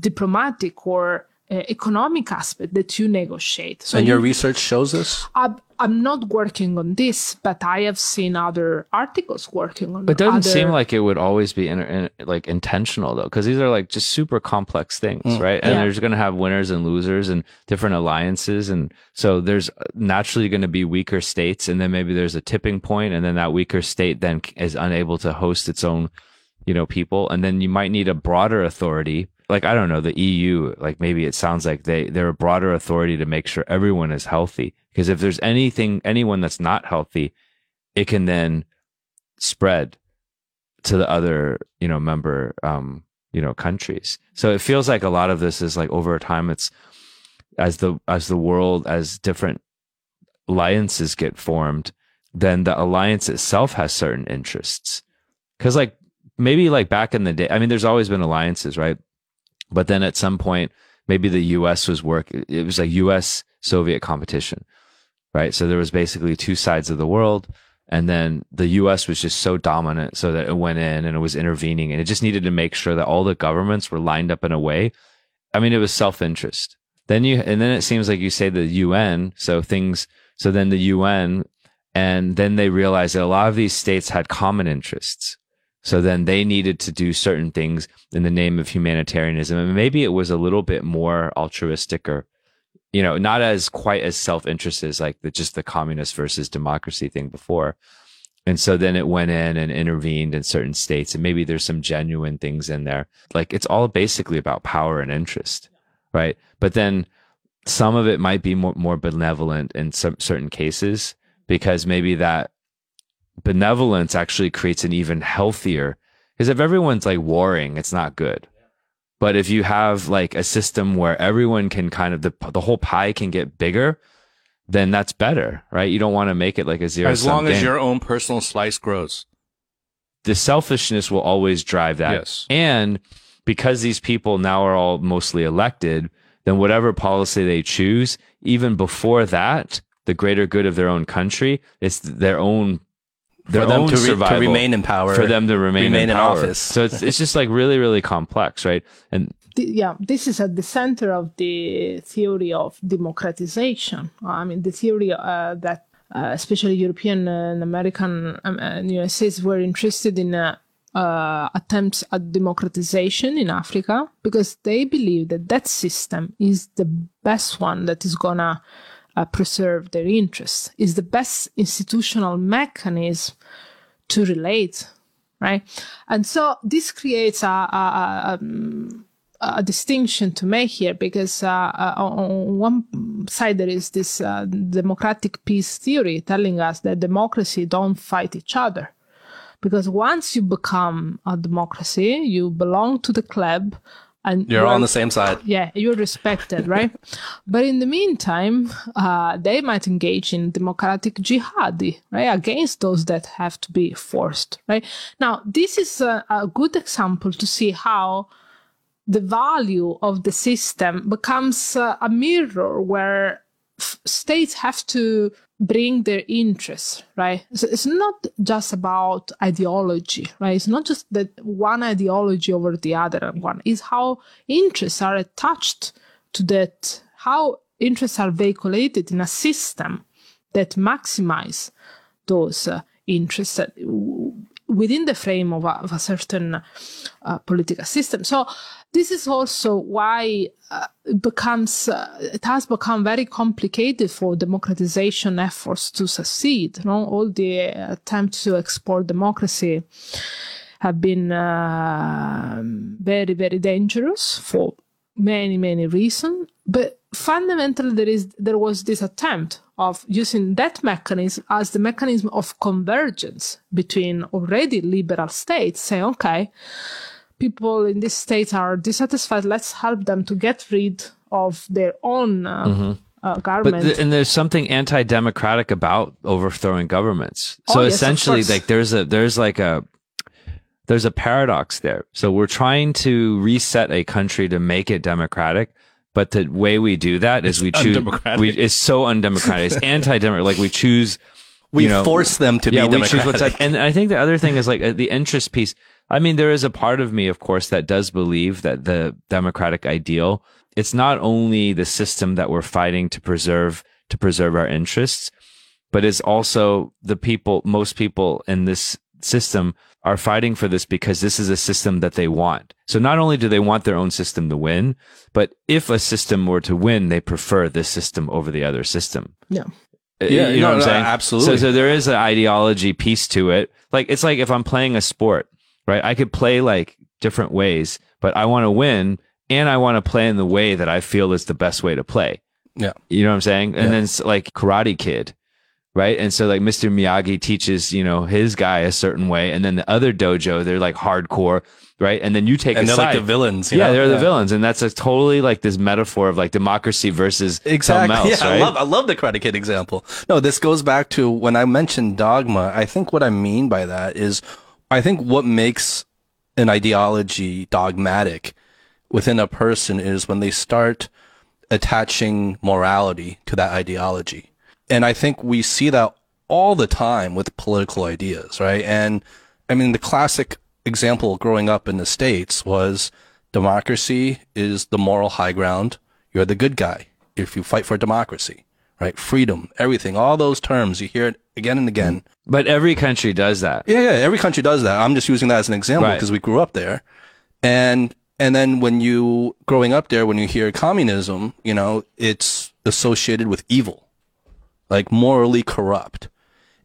diplomatic or uh, economic aspect that you negotiate. So and your research shows this? I'm, I'm not working on this, but I have seen other articles working on. But it doesn't other... seem like it would always be in, in, like intentional though, because these are like just super complex things, mm. right? And yeah. there's going to have winners and losers and different alliances, and so there's naturally going to be weaker states, and then maybe there's a tipping point, and then that weaker state then is unable to host its own, you know, people, and then you might need a broader authority like I don't know the EU like maybe it sounds like they they're a broader authority to make sure everyone is healthy. Because if there's anything anyone that's not healthy it can then spread to the other you know member um you know countries. So it feels like a lot of this is like over time it's as the as the world as different alliances get formed then the alliance itself has certain interests. Because like maybe like back in the day i mean there's always been alliances right but then at some point, maybe the US was work. It was like US Soviet competition, right? So there was basically two sides of the world. And then the US was just so dominant so that it went in and it was intervening and it just needed to make sure that all the governments were lined up in a way. I mean, it was self interest. Then you, and then it seems like you say the UN. So things, so then the UN, and then they realized that a lot of these states had common interests. So then they needed to do certain things in the name of humanitarianism. And maybe it was a little bit more altruistic or, you know, not as quite as self interested as like the, just the communist versus democracy thing before. And so then it went in and intervened in certain states. And maybe there's some genuine things in there. Like it's all basically about power and interest. Right. But then some of it might be more, more benevolent in some certain cases because maybe that benevolence actually creates an even healthier because if everyone's like warring it's not good. But if you have like a system where everyone can kind of the, the whole pie can get bigger then that's better right? You don't want to make it like a zero as long as your own personal slice grows. The selfishness will always drive that. Yes. And because these people now are all mostly elected, then whatever policy they choose, even before that, the greater good of their own country, it's their own their for them own to, re- to remain in power. for them to remain, remain in power. office. So it's it's just like really really complex, right? And th- yeah, this is at the center of the theory of democratization. I mean, the theory uh, that uh, especially European and American um, and United States were interested in uh, uh, attempts at democratization in Africa because they believe that that system is the best one that is gonna uh, preserve their interests, is the best institutional mechanism to relate, right? And so this creates a, a, a, um, a distinction to make here because uh, uh, on one side there is this uh, democratic peace theory telling us that democracy don't fight each other because once you become a democracy you belong to the club and You're on the same side. yeah you're respected right but in the meantime uh, they might engage in democratic jihadi right against those that have to be forced right now this is a, a good example to see how the value of the system becomes uh, a mirror where f- states have to bring their interests right? So it's not just about ideology right? It's not just that one ideology over the other one. Is how interests are attached to that how interests are vehiculated in a system that maximize those uh, interests within the frame of a, of a certain uh, political system. So this is also why uh, it becomes uh, it has become very complicated for democratization efforts to succeed. You know, all the attempts to export democracy have been uh, very very dangerous for many many reasons but fundamentally there is there was this attempt of using that mechanism as the mechanism of convergence between already liberal states say okay people in these states are dissatisfied let's help them to get rid of their own uh, uh, Mm-hmm. but government th- and there's something anti-democratic about overthrowing governments. So Oh, yes, essentially, like there's a there's like a there's a paradox there. So we're trying to reset a country to make it democratic, but the way we do that is we choose. We, it's so undemocratic. It's anti-democratic. Like we choose. We you know, force them to yeah, be we choose democratic. what's. And I think the other thing is like uh, the interest piece. I mean, there is a part of me, of course, that does believe that the democratic ideal, it's not only the system that we're fighting to preserve, to preserve our interests, but it's also the people, most people in this system are fighting for this because this is a system that they want. So not only do they want their own system to win, but if a system were to win, they prefer this system over the other system. yeah Uh, Yeah, you know no, what I'm no, saying? absolutely. So, so there is an ideology piece to it. Like it's like if I'm playing a sport, right? I could play like different ways, but I want to win and I want to play in the way that I feel is the best way to play. Yeah. You know what I'm saying? And Yeah. then it's like Karate Kid, right? And so like Mr. Miyagi teaches, you know, his guy a certain way, and then the other dojo, they're like hardcore, right? And then you take and a they're side. like the villains. yeah, know? they're the villains, and that's a totally like this metaphor of like democracy versus Exactly. else, yeah, right? I love I love the Karate Kid example. No, this goes back to when I mentioned dogma. I think what I mean by that is, I think what makes an ideology dogmatic within a person is when they start attaching morality to that ideology. And I think we see that all the time with political ideas, right? And I mean, the classic example growing up in the States was democracy is the moral high ground. You're the good guy if you fight for democracy, right? Freedom, everything, all those terms, you hear it again and again. But every country does that. Yeah, yeah, every country does that. I'm just using that as an example Right. because we grew up there. And and then when you growing up there, when you hear communism, you know, it's associated with evil, like morally corrupt.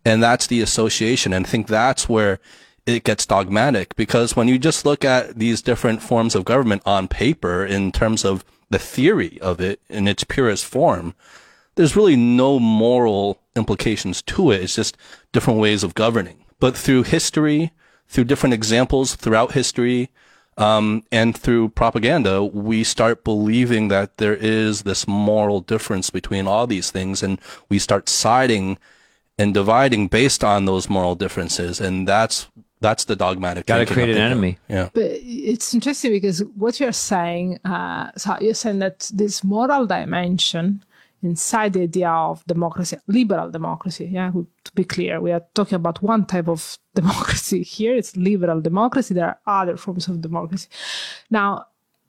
And that's the association. And I think that's where it gets dogmatic because when you just look at these different forms of government on paper in terms of the theory of it in its purest form, there's really no moral implications to it. It's just different ways of governing. But through history, through different examples throughout history, um, and through propaganda, we start believing that there is this moral difference between all these things, and we start siding and dividing based on those moral differences. And that's That's the dogmatic. Got to create an thinking. enemy. Yeah. But it's interesting because what you're saying, uh, so you're saying that this moral dimension inside the idea of democracy, liberal democracy, yeah, to be clear, we are talking about one type of democracy here. It's liberal democracy. There are other forms of democracy. Now,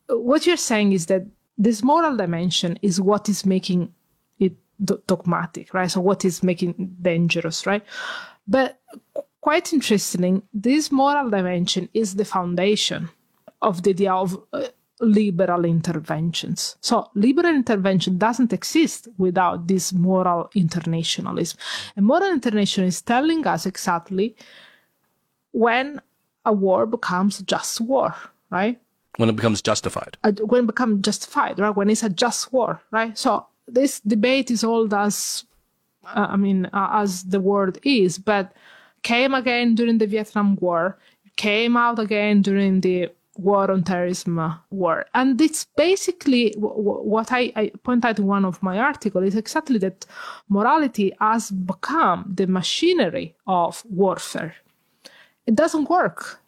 what you're saying is that this moral dimension is what is making it do- dogmatic, right? So what is making dangerous, right? But quite interesting, this moral dimension is the foundation of the idea of uh, liberal interventions. So liberal intervention doesn't exist without this moral internationalism. And moral internationalism is telling us exactly when a war becomes just war, right? When it becomes justified. uh, when it becomes justified, right? When it's a just war, right? So this debate is old as, uh, I mean, uh, as the world is, but came again during the Vietnam War, came out again during the war on terrorism uh, war, and it's basically w- w- what I, I point out in one of my articles is exactly that morality has become the machinery of warfare. It doesn't work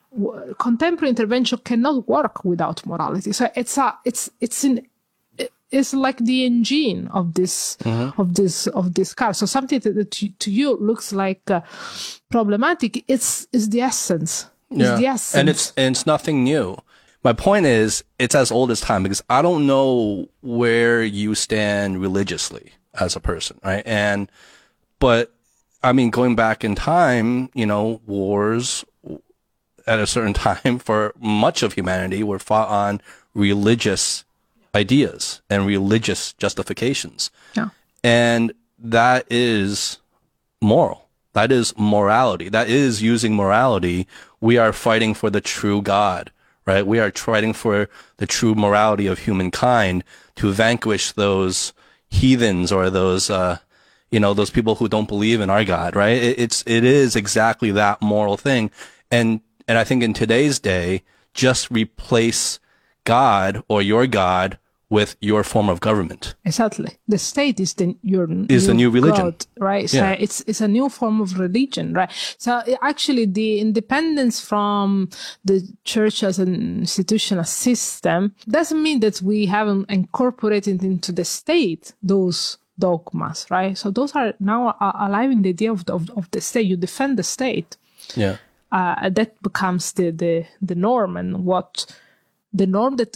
contemporary intervention cannot work without morality. So it's a it's it's in it's like the engine of this of this of this car. So something that, that to, to you looks like uh, problematic. It's is the essence. The essence. And it's and it's nothing new. My point is, it's as old as time because I don't know where you stand religiously as a person, right? And but I mean, going back in time, you know, wars at a certain time for much of humanity were fought on religious ideas and religious justifications. Yeah. And that is moral. That is morality. That is using morality. We are fighting for the true God, right? We are fighting for the true morality of humankind to vanquish those heathens or those, uh, you know, those people who don't believe in our God, right? It, it's, it is exactly that moral thing. And, and I think in today's day, just replace God or your God with your form of government. Exactly. The state is the your Is the new religion. God, right? So Yeah. it's it's a new form of religion, right? So uh, actually, the independence from the church as an institutional system doesn't mean that we haven't incorporated into the state those dogmas, right? So those are now a- alive in the idea of, of, of the state. You defend the state. Yeah. uh, that becomes the, the the norm and what the norm that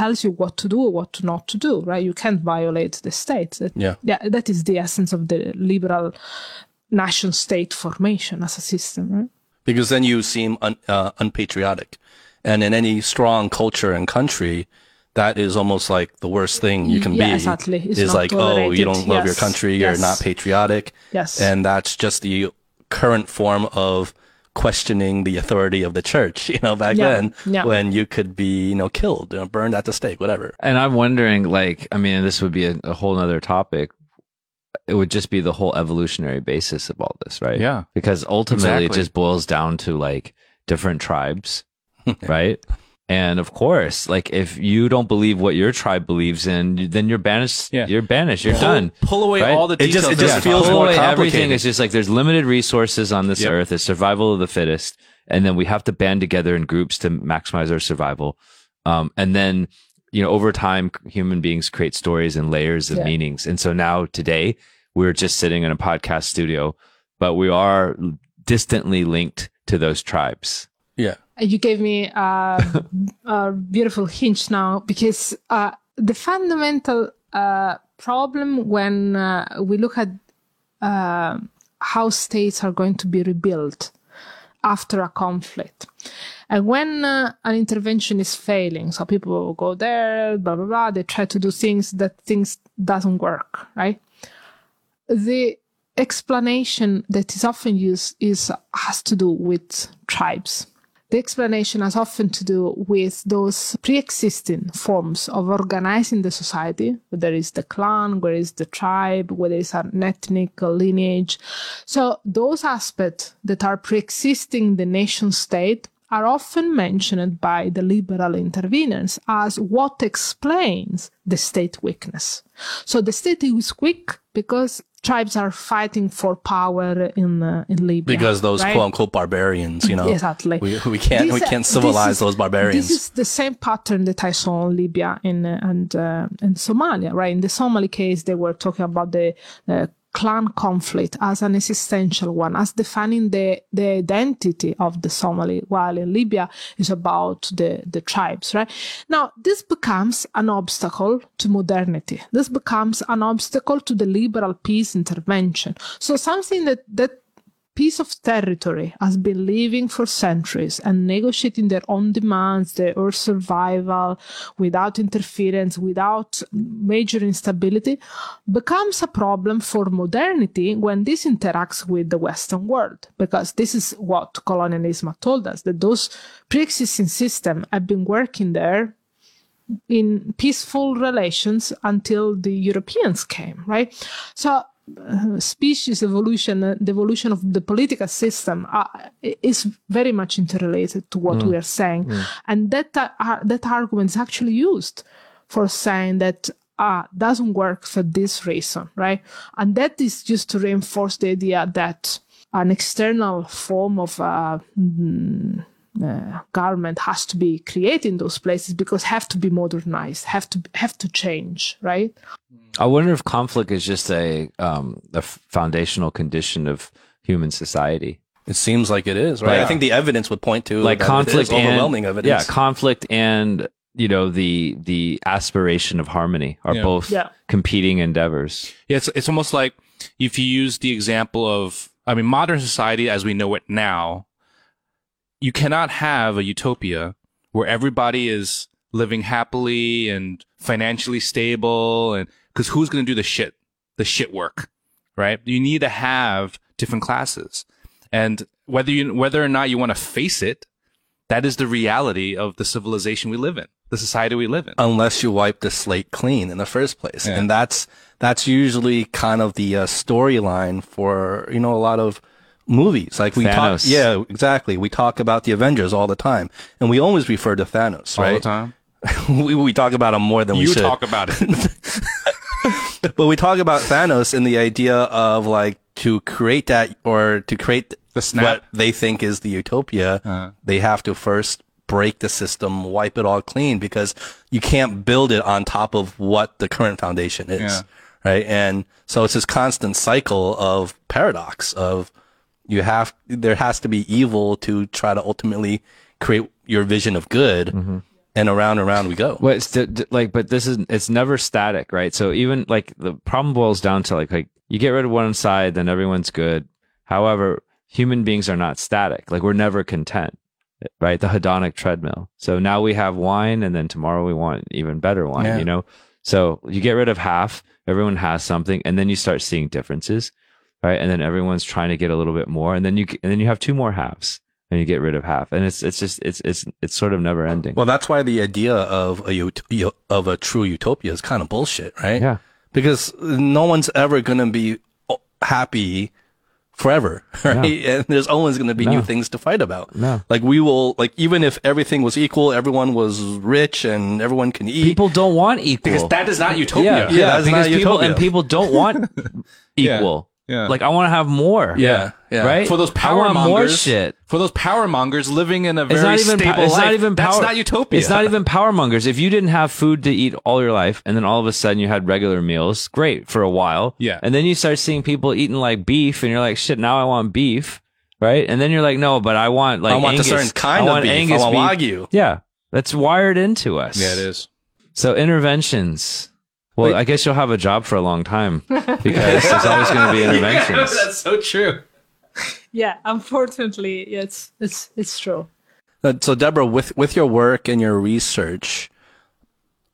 tells you what to do or what not to do right you can't violate the state that, Yeah. yeah that is the essence of the liberal nation state formation as a system right because then you seem un, uh, unpatriotic. And in any strong culture and country, that is almost like the worst thing you can Yeah, be. exactly. It's is not like, oh, you don't love your Yes. country, you're Yes. not patriotic. Yes. And that's just the current form of questioning the authority of the church, you know, back Yeah, then yeah. when you could be, you know, killed, you know, burned at the stake, whatever. And I'm wondering, like, I mean, this would be a, a whole nother topic. It would just be the whole evolutionary basis of all this, right? Yeah. Because ultimately it just boils down to like different tribes, right? And of course, like if you don't believe what your tribe believes in, then you're banished. Yeah. You're banished. You're Pull- done. Pull away Right? all the It just- details. it just feels talked pull more away about. everything. complicated. It's just like there's limited resources on this Yep. earth. It's survival of the fittest, and then we have to band together in groups to maximize our survival. Um, and then you know, over time, human beings create stories and layers of Yeah. meanings. And so now today, we're just sitting in a podcast studio, but we are distantly linked to those tribes. You gave me a, a beautiful hint now because uh, the fundamental uh, problem when uh, we look at uh, how states are going to be rebuilt after a conflict. And when uh, an intervention is failing, so people go there, blah blah blah, they try to do things that things doesn't work, right? The explanation that is often used is has to do with tribes. The explanation has often to do with those pre-existing forms of organizing the society, whether it's the clan, whether it's the tribe, whether it's an ethnic lineage. So those aspects that are pre-existing the nation state are often mentioned by the liberal interveners as what explains the state weakness. So the state is weak because tribes are fighting for power in uh, in Libya. Because those right? quote unquote barbarians, you know, Exactly. we, we can't we can't civilize is- those barbarians. This is the same pattern that I saw in Libya in, uh, and uh, in Somalia, right? In the Somali case, they were talking about the uh, clan conflict as an existential one, as defining the, the identity of the Somali, while in Libya is about the, the tribes, right? Now, this becomes an obstacle to modernity. This becomes an obstacle to the liberal peace intervention. So something that, that piece of territory has been living for centuries and negotiating their own demands, their own survival without interference, without major instability, becomes a problem for modernity when this interacts with the Western world. Because this is what colonialism told us, that those pre-existing systems have been working there in peaceful relations until the Europeans came, right? So, species evolution, uh, the evolution of the political system uh, is very much interrelated to what we are saying, and that uh, that argument is actually used for saying that ah doesn't work for this reason, right? And that is just to reinforce the idea that an external form of uh, mm, uh, government has to be created in those places because have to be modernized, have to have to change, right? I wonder if conflict is just a um, a f- foundational condition of human society. It seems like it is, right? Like- I think the evidence would point to like conflict is overwhelming and evidence. yeah, conflict and you know the the aspiration of harmony are Yeah. both Yeah. competing endeavors. Yeah, it's it's almost like if you use the example of I mean modern society as we know it now, you cannot have a utopia where everybody is living happily and financially stable and cuz who's going to do the shit the shit work, right? You need to have different classes. And whether you whether or not you want to face it, that is the reality of the civilization we live in, the society we live in. unless you wipe the slate clean in the first place. Yeah. And that's, that's usually kind of the uh, storyline for, you know, a lot of movies. Like we talk, yeah, exactly. We talk about the Avengers all the time and we always refer to Thanos, all the time. we, we talk about him more than we You should. talk about it. but we talk about Thanos and the idea of like to create that or to create The snap. what they think is the utopia, Uh-huh. they have to first break the system, wipe it all clean because you can't build it on top of what the current foundation is. Yeah. Right. And so it's this constant cycle of paradox of you have, there has to be evil to try to ultimately create your vision of good. Mm-hmm. And around and around we go. Well, it's d- d- like, but this is it's never static, right? So even like the problem boils down to like like you get rid of one side, then everyone's good. However, human beings are not static. Like we're never content, right? The hedonic treadmill. So now we have wine, and then tomorrow we want even better wine. Yeah. You know, so you get rid of half, everyone has something, and then you start seeing differences, right? And then everyone's trying to get a little bit more, and then you and then you have two more halves, and you get rid of half, and it's it's just it's it's it's sort of never ending. Well, that's why the idea of a ut- of a true utopia is kind of bullshit, right? Yeah. Because no one's ever going to be uh, happy forever, right? And there's always going to be new things to fight about. No. Like we will, like even if everything was equal, everyone was rich and everyone can eat. people don't want equal. Because that is not utopia. Yeah, Yeah, that's because not people utopia. and people don't want equal. yeah. Like I want to have more. yeah, yeah. Right. for those I power want more mongers, shit. for those power mongers living in a very It's not even. stable pow- it's life, not even power. that's not utopia. It's not even power mongers. If you didn't have food to eat all your life, and then all of a sudden you had regular meals, great for a while. Yeah. And then you start seeing people eating like beef, and you're like, shit. Now I want beef. Right. And then you're like, no, but I want like I want a certain kind I of want beef. I Angus want beef. Wagyu. Yeah. That's wired into us. Yeah, it is. So interventions. Well, Wait. I guess you'll have a job for a long time because there's always going to be interventions. that's so true. Yeah, unfortunately, it's it's it's true. Uh, So, Debora, with with your work and your research,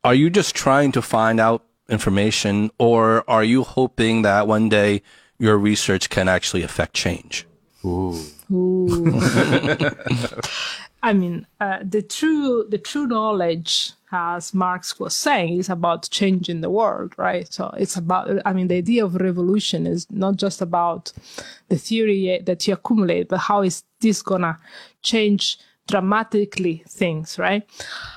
are you just trying to find out information, or are you hoping that one day your research can actually affect change? Ooh. I mean, uh, the true the true knowledge, as Marx was saying, is about changing the world, right? So it's about. I mean, the idea of revolution is not just about the theory that you accumulate, but how is this gonna change dramatically things, right?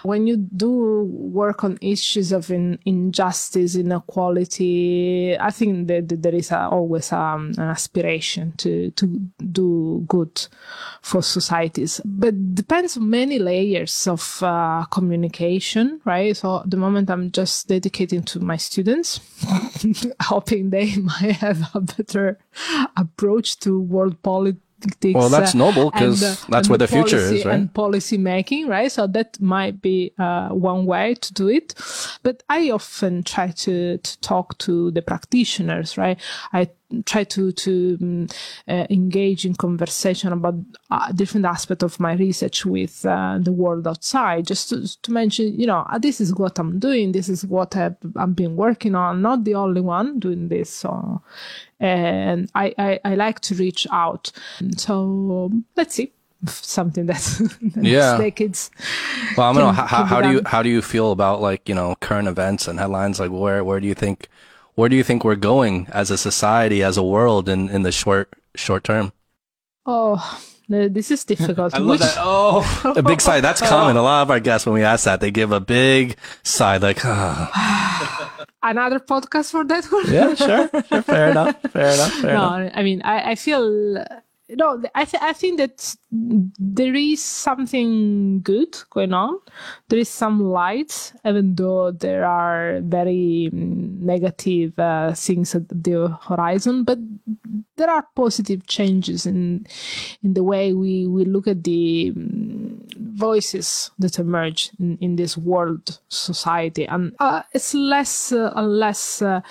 When you do work on issues of in, injustice, inequality, I think that, there is a, always um, an aspiration to, to do good for societies, but depends on many layers of uh, communication, right? So the moment I'm just dedicating to my students, hoping they might have a better approach to world politics politics. Well, that's noble because uh, that's where the future is, right? And policy making, right? So that might be uh, one way to do it. But I often try to, to talk to the practitioners, right? I try to to um, uh, engage in conversation about uh, different aspects of my research with uh, the world outside just to, to mention you know uh, this is what i'm doing this is what i've, I've been working on not the only one doing this so and I, I i like to reach out so um, let's see something that's Yeah. next decades Well, I don't know how, how, can be how do you how do you feel about like you know current events and headlines? Like where where do you think where do you think we're going as a society as a world in in the short short term? oh this is difficult Which- Oh, a big sigh. That's common. A lot of our guests when we ask that they give a big sigh, like ah. another podcast for that one yeah, sure, sure, fair enough, fair enough, fair no, enough. I mean, I, I feel no. I th- I think that there is something good going on. There is some light, even though there are very mm, negative uh, things at the horizon. But there are positive changes in in the way we we look at the mm, voices that emerge in, in this world society, and uh, it's less uh, less uh,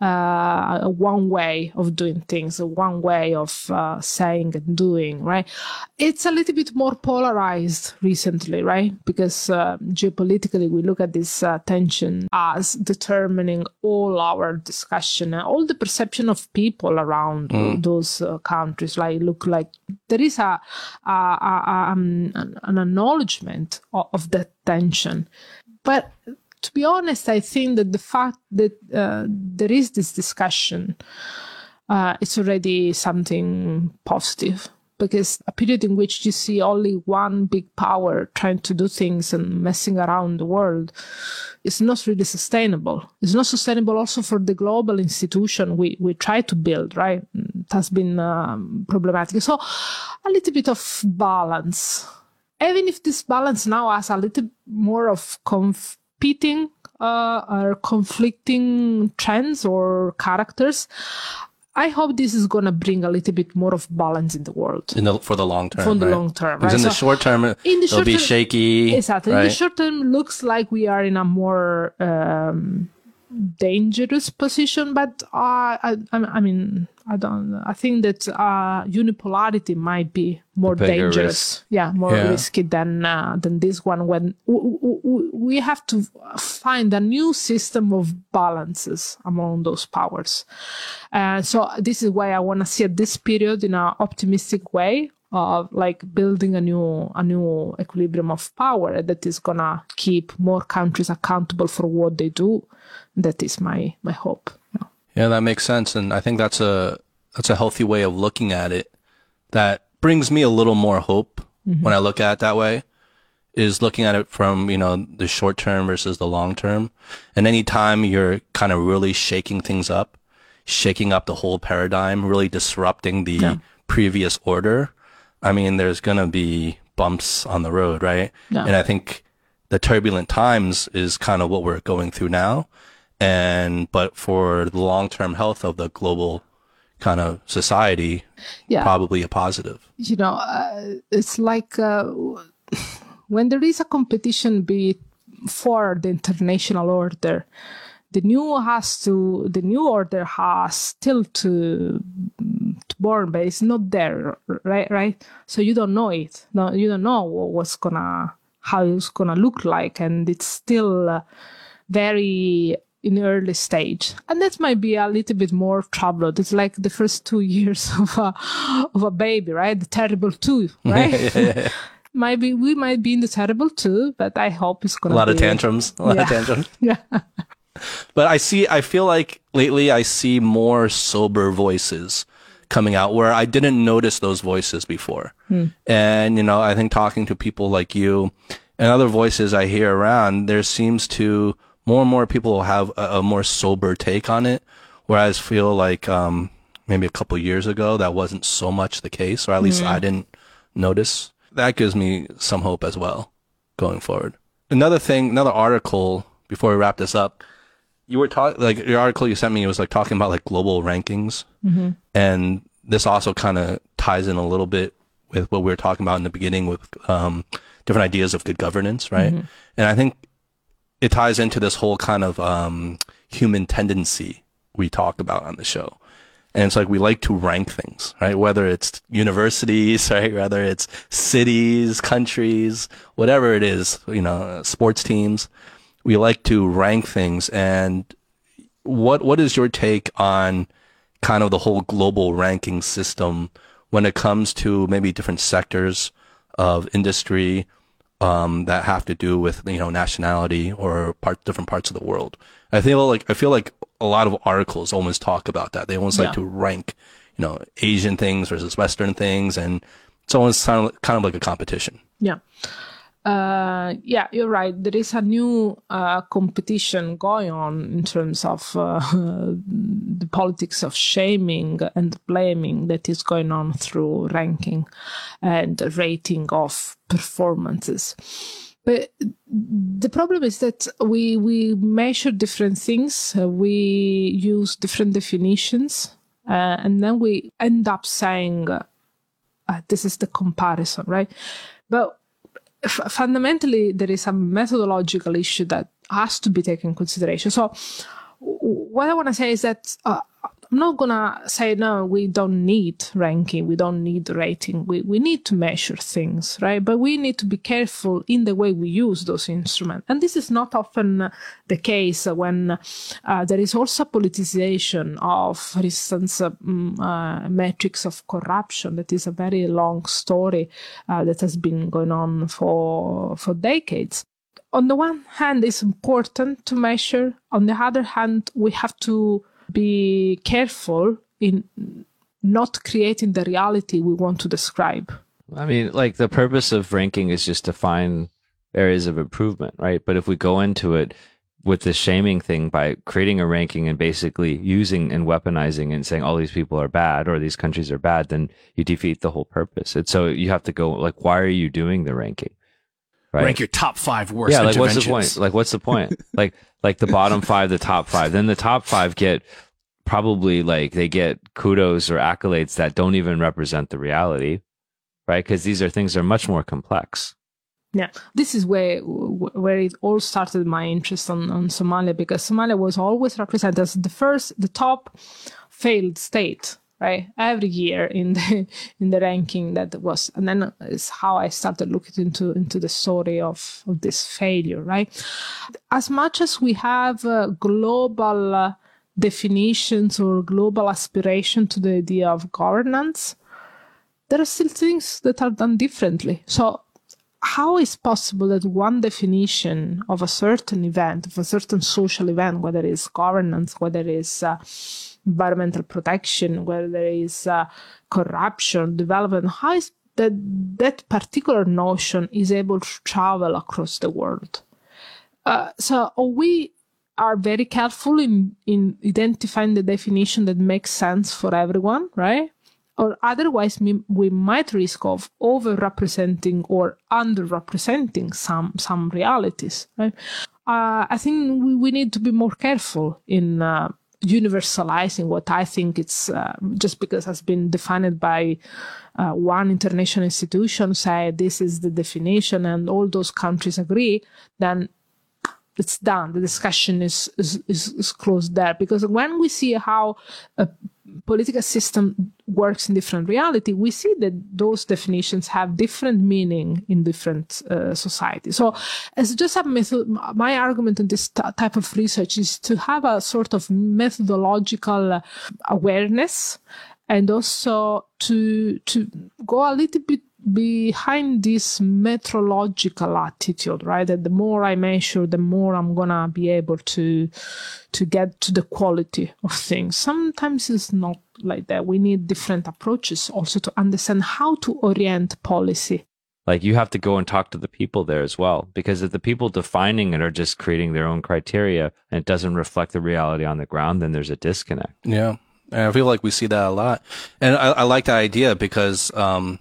uh, one way of doing things, one way of uh, saying and doing. Right? It's a little bit more polarized recently, right? Because uh, geopolitically, we look at this uh, tension as determining all our discussion and all the perception of people around those uh, countries. Like, look like there is a, a, a, um, an, an acknowledgement of, of that tension, but to be honest, I think that the fact that uh, there is this discussion, uh, it's already something positive. Because a period in which you see only one big power trying to do things and messing around the world is not really sustainable. It's not sustainable also for the global institution we, we try to build, right? It has been um, problematic. So a little bit of balance even if this balance now has a little more of competing uh, or conflicting trends or characters, I hope this is going to bring a little bit more of balance in the world. In the for the long term, For the right? long term, Because right? in the So- short term, in the it'll short be term- shaky. Exactly. In the short term, looks like we are in a more um, dangerous position, but uh, I, I, mean, I don't. I think that uh, unipolarity might be more dangerous. Yeah, more Yeah. risky than uh, than this one. When w- w- w- we have to find a new system of balances among those powers. Uh, so this is why I want to see at this period in an optimistic way of like building a new a new equilibrium of power that is gonna keep more countries accountable for what they do. That is my my hope. Yeah. Yeah, that makes sense, and I think that's a that's a healthy way of looking at it. That brings me a little more hope mm-hmm. when I look at it that way. Is looking at it from you know the short term versus the long term, and anytime you're kind of really shaking things up, shaking up the whole paradigm, really disrupting the Yeah. previous order. I mean, there's gonna be bumps on the road, right? Yeah. And I think the turbulent times is kind of what we're going through now. And, but for the long term health of the global kind of society, Yeah. probably a positive. you know, uh, it's like uh, when there is a competition, be it for the international order, the new has to, the new order has still to, to born, but it's not there, right? Right. So you don't know it. No, you don't know what's gonna, how it's gonna look like, and it's still uh, very in early stage and that might be a little bit more troubled it's like the first two years of a of a baby right the terrible two right might be we might be in the terrible two but i hope it's gonna a lot of tantrums, a lot of tantrums. yeah But I see, I feel like lately I see more sober voices coming out where I didn't notice those voices before. And, you know, I think talking to people like you and other voices I hear around, there seems to more and more people have a, a more sober take on it. Whereas feel like, um, maybe a couple years ago, that wasn't so much the case, or at least I didn't notice. That gives me some hope as well going forward. Another thing, another article before we wrap this up, you were talking like your article you sent me it was like talking about like global rankings, and this also kind of ties in a little bit with what we were talking about in the beginning with um, different ideas of good governance, right? And I think it ties into this whole kind of um, human tendency we talk about on the show. And it's like we like to rank things, right? Whether it's universities, right? Whether it's cities, countries, whatever it is, you know, sports teams. We like to rank things. And what what is your take on kind of the whole global ranking system when it comes to maybe different sectors of industry um, that have to do with you know nationality or part different parts of the world. I feel like I feel like a lot of articles almost talk about that. They almost Yeah. like to rank, you know, Asian things versus Western things, and it's almost kind of, kind of like a competition. Yeah. Uh, yeah, you're right. There is a new uh, competition going on in terms of uh, the politics of shaming and blaming that is going on through ranking and rating of performances. But the problem is that we we measure different things. Uh, we use different definitions, uh, and then we end up saying, uh, "This is the comparison," right? But f- fundamentally there is a methodological issue that has to be taken consideration. So what i want to say is that uh, i'm not gonna say no we don't need ranking we don't need rating. We, we need to measure things right? But we need to be careful in the way we use those instruments. And this is not often the case when uh, there is also politicization of for instance uh, mm, uh, metrics of corruption. That is a very long story uh, that has been going on for for decades. On the one hand it's important to measure. On the other hand we have to be careful in not creating the reality we want to describe I mean, like the purpose of ranking is just to find areas of improvement, right? But if we go into it with the shaming thing by creating a ranking and basically using and weaponizing and saying all these people are bad or these countries are bad, then you defeat the whole purpose. And so you have to go like, why are you doing the ranking? Right. Rank your top five worst yeah, like what's the point? Like what's the point? like like the bottom five, the top five. Then the top five get probably like they get kudos or accolades that don't even represent the reality, right? Because these are things that are much more complex. Yeah, this is where where it all started my interest on, on Somalia because Somalia was always represented as the first, the top failed state, right? Every year in the in the ranking that was, and then is how I started looking into into the story of of this failure, right? As much as we have uh, global uh, definitions or global aspiration to the idea of governance, there are still things that are done differently. So how is possible that one definition of a certain event, of a certain social event, whether it's governance, whether it's uh, environmental protection, where there is uh, corruption, development, how is that that particular notion is able to travel across the world? Uh, so we are very careful in, in identifying the definition that makes sense for everyone, right? or otherwise we, we might risk of over-representing or under-representing some some realities. Right? Uh, I think we, we need to be more careful in uh, universalizing what I think it's uh, just because has been defined by uh, one international institution, say this is the definition, and all those countries agree, then it's done. The discussion is, is, is, is closed there. Because when we see how a political system works in different reality, we see that those definitions have different meaning in different uh, societies. So, as just a method, my argument in this t- type of research is to have a sort of methodological awareness and also to to go a little bit behind this metrological attitude, right? That the more I measure, the more I'm gonna be able to to get to the quality of things. Sometimes it's not like that. We need different approaches also to understand how to orient policy. Like you have to go and talk to the people there as well, because if the people defining it are just creating their own criteria and it doesn't reflect the reality on the ground, then there's a disconnect. Yeah. And I feel like we see that a lot. And I, I like that idea because, um,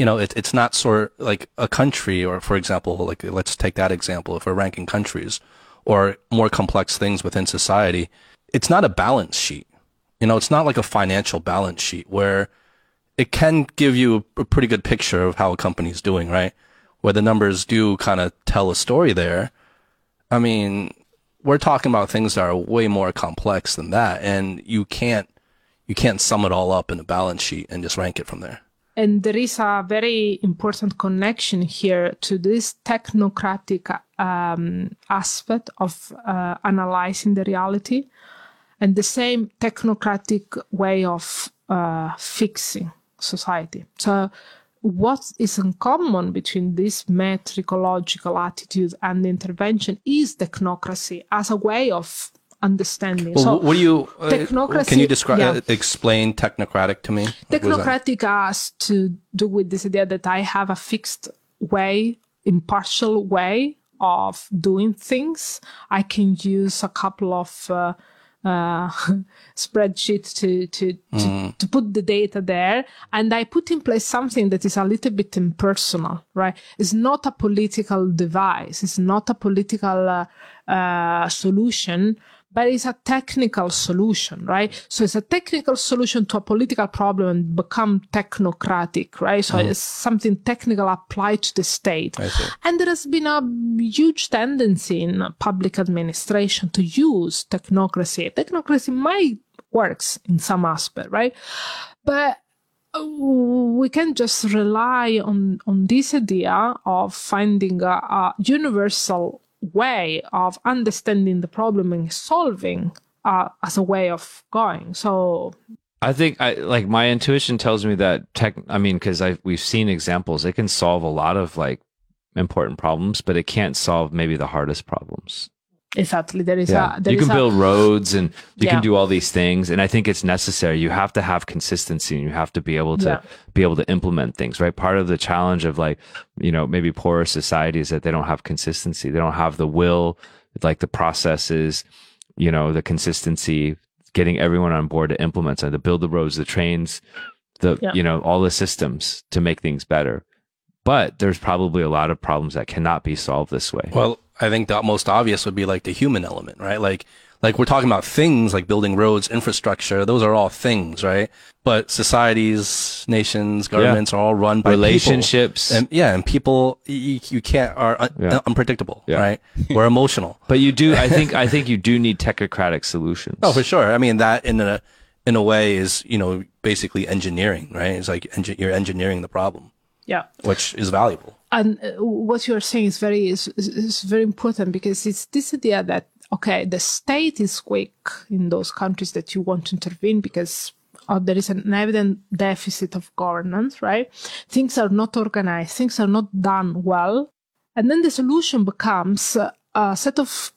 you know, it, it's not sort of like a country or, for example, like let's take that example. If we're ranking countries or more complex things within society, it's not a balance sheet. You know, it's not like a financial balance sheet where it can give you a pretty good picture of how a company is doing, right? Where the numbers do kind of tell a story there. I mean, we're talking about things that are way more complex than that, and you can't you can't sum it all up in a balance sheet and just rank it from there. And there is a very important connection here to this technocratic um, aspect of uh, analyzing the reality and the same technocratic way of uh, fixing society. So, what is in common between this metricological attitude and intervention is technocracy as a way of understanding. Well, so, what do you uh, technocracy- Can you describe yeah. uh, explain technocratic to me? Like, what is that? technocratic has to do with this idea that I have a fixed way, impartial way of doing things. I can use a couple of uh, uh, spreadsheets to to, to to put the data there, and I put in place something that is a little bit impersonal. Right? It's not a political device. It's not a political uh, uh, solution but it's a technical solution, right? So it's a technical solution to a political problem and become technocratic, right? So it's something technical applied to the state. And there has been a huge tendency in public administration to use technocracy. Technocracy might works in some aspect, right? But uh, we can just rely on on this idea of finding a, a universal way of understanding the problem and solving uh, as a way of going. So I think I like my intuition tells me that tech. I mean, because I we've seen examples, it can solve a lot of like important problems, but it can't solve maybe the hardest problems. Exactly, there is Yeah, a there you is can a- build roads and you Yeah. can do all these things, and I think it's necessary. You have to have consistency, and you have to be able to Yeah. be able to implement things. Right. Part of the challenge of like you know maybe poorer societies that they don't have consistency. They don't have the will, like the processes, you know, the consistency, getting everyone on board to implement something, to build the roads, the trains, the Yeah. you know all the systems to make things better. But there's probably a lot of problems that cannot be solved this way. Well, I think the most obvious would be like the human element, right? Like, like we're talking about things like building roads, infrastructure. Those are all things, right? But societies, nations, governments are all run by people. Relationships. and yeah, and people you, you can't are un- Yeah. unpredictable, Yeah. right? We're emotional. But you do, I think, I think you do need technocratic solutions. Oh, for sure. I mean, that in a in a way is you know basically engineering, right? It's like engi- you're engineering the problem, yeah. which is valuable. And uh, what you're saying is very is, is, very important because it's this idea that okay the state is weak in those countries that you want to intervene because uh, there is an evident deficit of governance right? Things are not organized things are not done well. And then the solution becomes uh, a set of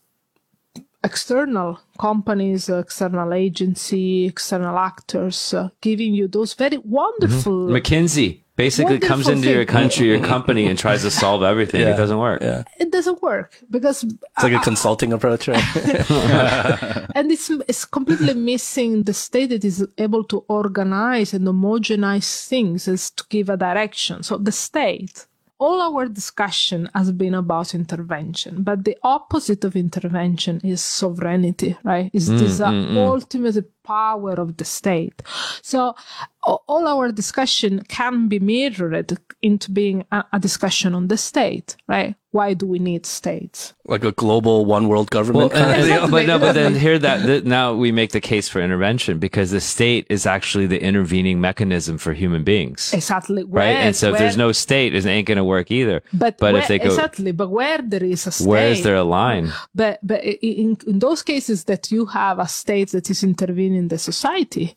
external companies, external agency, external actors uh, giving you those very wonderful McKinsey basically comes Wonderful into your country, your company, and tries to solve everything. Yeah. It doesn't work. Yeah, it doesn't work because it's like a consulting approach, right? and it's, it's completely missing the state that is able to organize and homogenize things as to give a direction so the state all our discussion has been about intervention but the opposite of intervention is sovereignty right is this uh, ultimate power of the state so all our discussion can be mirrored into being a, a discussion on the state right why do we need states like a global one world government. Well, kind of and- but no, but then here that, that now we make the case for intervention because the state is actually the intervening mechanism for human beings, exactly right? and so if there's no state, it ain't going to work either. But, but where, if they go, exactly, but where there is a state, where is there a line? but but in, in those cases that you have a state that is intervening in the society,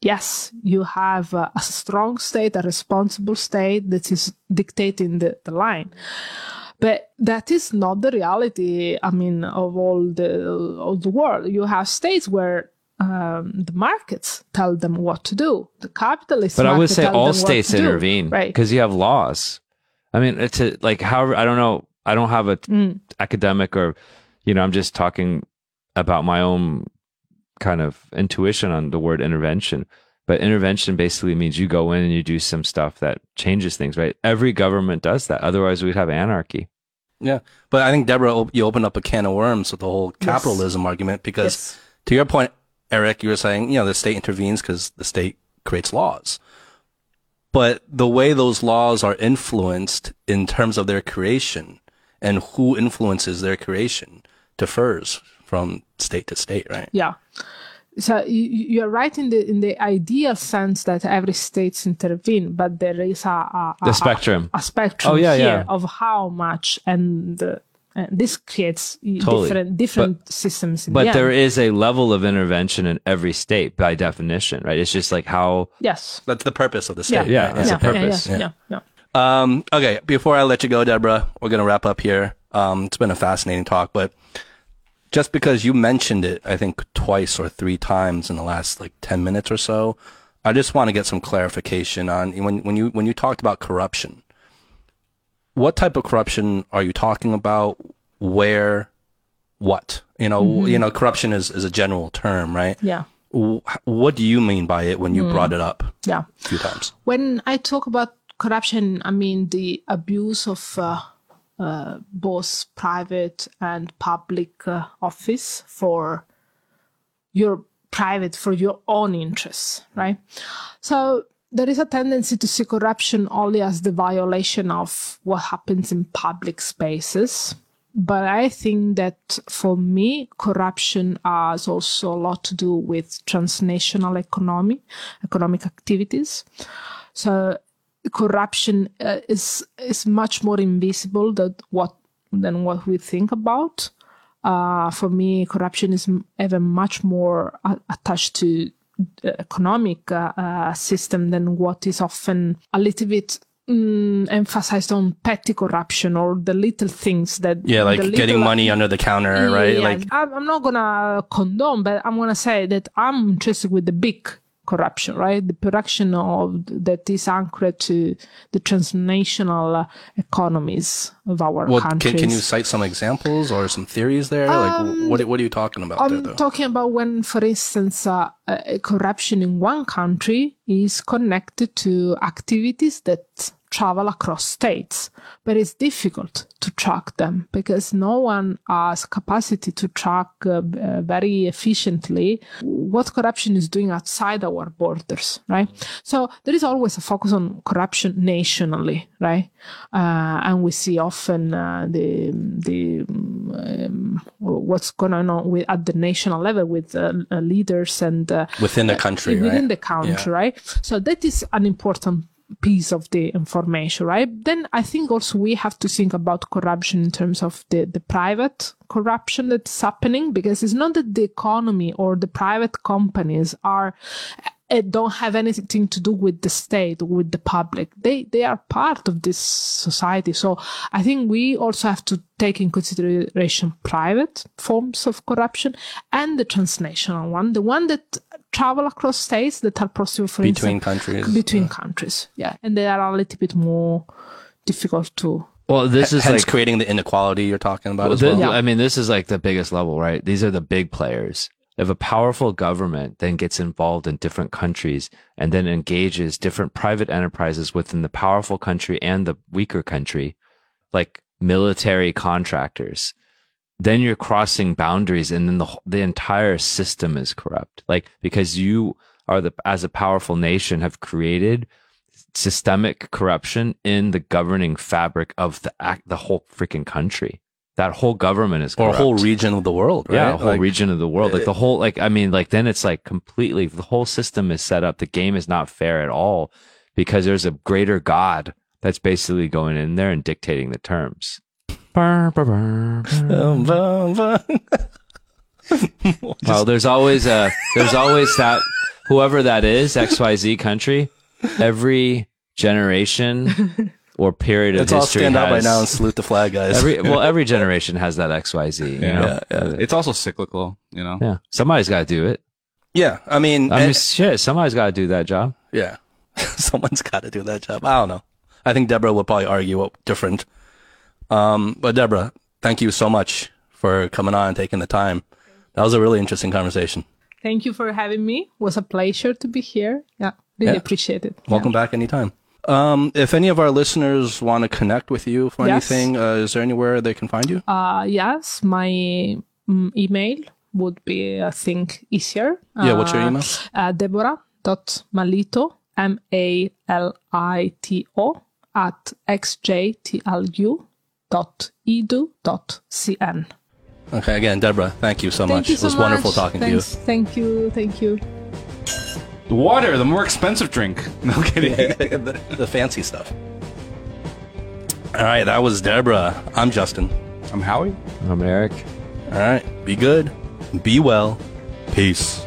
yes, you have a, a strong state, a responsible state that is dictating the, the line. But that is not the reality. I mean, of all the of the world, you have states where um, the markets tell them what to do. The capitalists. But I would say all states do, intervene right? because you have laws. I mean, it's a, like however I don't know. I don't have a Mm. academic or you know. I'm just talking about my own kind of intuition on the word intervention. But intervention basically means you go in and you do some stuff that changes things, right? Every government does that. Otherwise, we'd have anarchy. Yeah, but I think Debora, you opened up a can of worms with the whole capitalism argument because, Yes. to your point, Eric, you were saying you know the state intervenes because the state creates laws, but the way those laws are influenced in terms of their creation and who influences their creation differs from state to state, right? Yeah. So you, you're right in the in the ideal sense that every states intervene, but there is a, a, a The spectrum. a, a spectrum Oh, yeah, here yeah. of how much, and, uh, and this creates Totally. different different systems. In But the there end. is a level of intervention in every state by definition, right? It's just like how yes, That's the purpose of the state. Yeah, it's a yeah, purpose. Yeah, yeah, yeah, Um, okay, before I let you go, Debora, we're gonna wrap up here. Um, it's been a fascinating talk, but just because you mentioned it, I think twice or three times in the last like ten minutes or so, I just want to get some clarification on when when you when you talked about corruption. What type of corruption are you talking about? Where? What? You know, you know, corruption is is a general term, right? yeah, What do you mean by it when you brought it up yeah. a few times? When I talk about corruption, I mean the abuse of uh, uh, both private and public uh, office for your private, for your own interests, right? So there is a tendency to see corruption only as the violation of what happens in public spaces. But I think that for me, corruption has also a lot to do with transnational economy, economic activities. So corruption uh, is is much more invisible than what than what we think about. Uh, for me, corruption is even much more uh, attached to the economic uh, uh, system than what is often a little bit mm, emphasized on petty corruption or the little things that Yeah, like the getting little- money under the counter, right? yeah, Like I'm, I'm not gonna condone, but I'm gonna say that I'm interested with the big corruption, right? The production of that is anchored to the transnational uh, economies of our Well, can, countries. can you cite some examples or some theories there? like, what what are you talking about I'm though? talking about when, for instance, uh, uh, corruption in one country is connected to activities that travel across states, but it's difficult to track them because no one has capacity to track uh, uh, very efficiently what corruption is doing outside our borders, right? So there is always a focus on corruption nationally, right? Uh, and we see often uh, the the um, what's going on with, at the national level with uh, leaders and uh, Within the country, within right? the country, right? So that is an important piece of the information, right? Then I think also we have to think about corruption in terms of the, the private corruption that's happening because it's not that the economy or the private companies are uh, don't have anything to do with the state with the public. They they are part of this society. So I think we also have to take in consideration private forms of corruption and the transnational one, the one that travel across states that are possible for Between instance, countries. between countries. Yeah, and they are a little bit more difficult to. Well, this is Hence like creating the inequality you're talking about Well, as thi- well. Yeah. I mean, this is like the biggest level, right? These are the big players. If a powerful government then gets involved in different countries and then engages different private enterprises within the powerful country and the weaker country, like military contractors, then you're crossing boundaries and then the, the entire system is corrupt. Like, because you are the, as a powerful nation have created systemic corruption in the governing fabric of the act, the whole freaking country. That whole government is corrupt. or a whole region of the world, right? Yeah, a whole Like, region of the world. Like the whole, like, I mean, like then it's like completely, the whole system is set up. The game is not fair at all because there's a greater God that's basically going in there and dictating the terms. Burr, burr, burr. Well, there's always a, there's always that, whoever that is, XYZ country, every generation or period of Let's all stand has, up right now and salute the flag, guys. every well, every generation has that XYZ. You Yeah. know? yeah, yeah. It's also cyclical, you know. Yeah. Somebody's got to do it. Yeah, I mean, I mean, and- shit, somebody's got to do that job. yeah, someone's got to do that job. I don't know. I think Debora will probably argue what different. Um, but Debora, thank you so much for coming on and taking the time. That was a really interesting conversation. Thank you for having me. It was a pleasure to be here. Yeah, really Yeah. appreciate it. Welcome back anytime. Um, if any of our listeners want to connect with you for Yes. anything, uh, is there anywhere they can find you? Uh, yes, my mm, email would be, I think, easier. Yeah, what's your Uh, email? Uh, Debora.malito, M A L I T O, at xjtlu www.edu.cn. Okay, again, Debora, thank you so thank much. You so it was much. wonderful talking Thanks. to you. Thank you, thank you. The water, the more expensive drink. No kidding. The, the fancy stuff. All right, that was Debora. I'm Justin. I'm Howie. I'm Eric. All right, be good, be well, peace.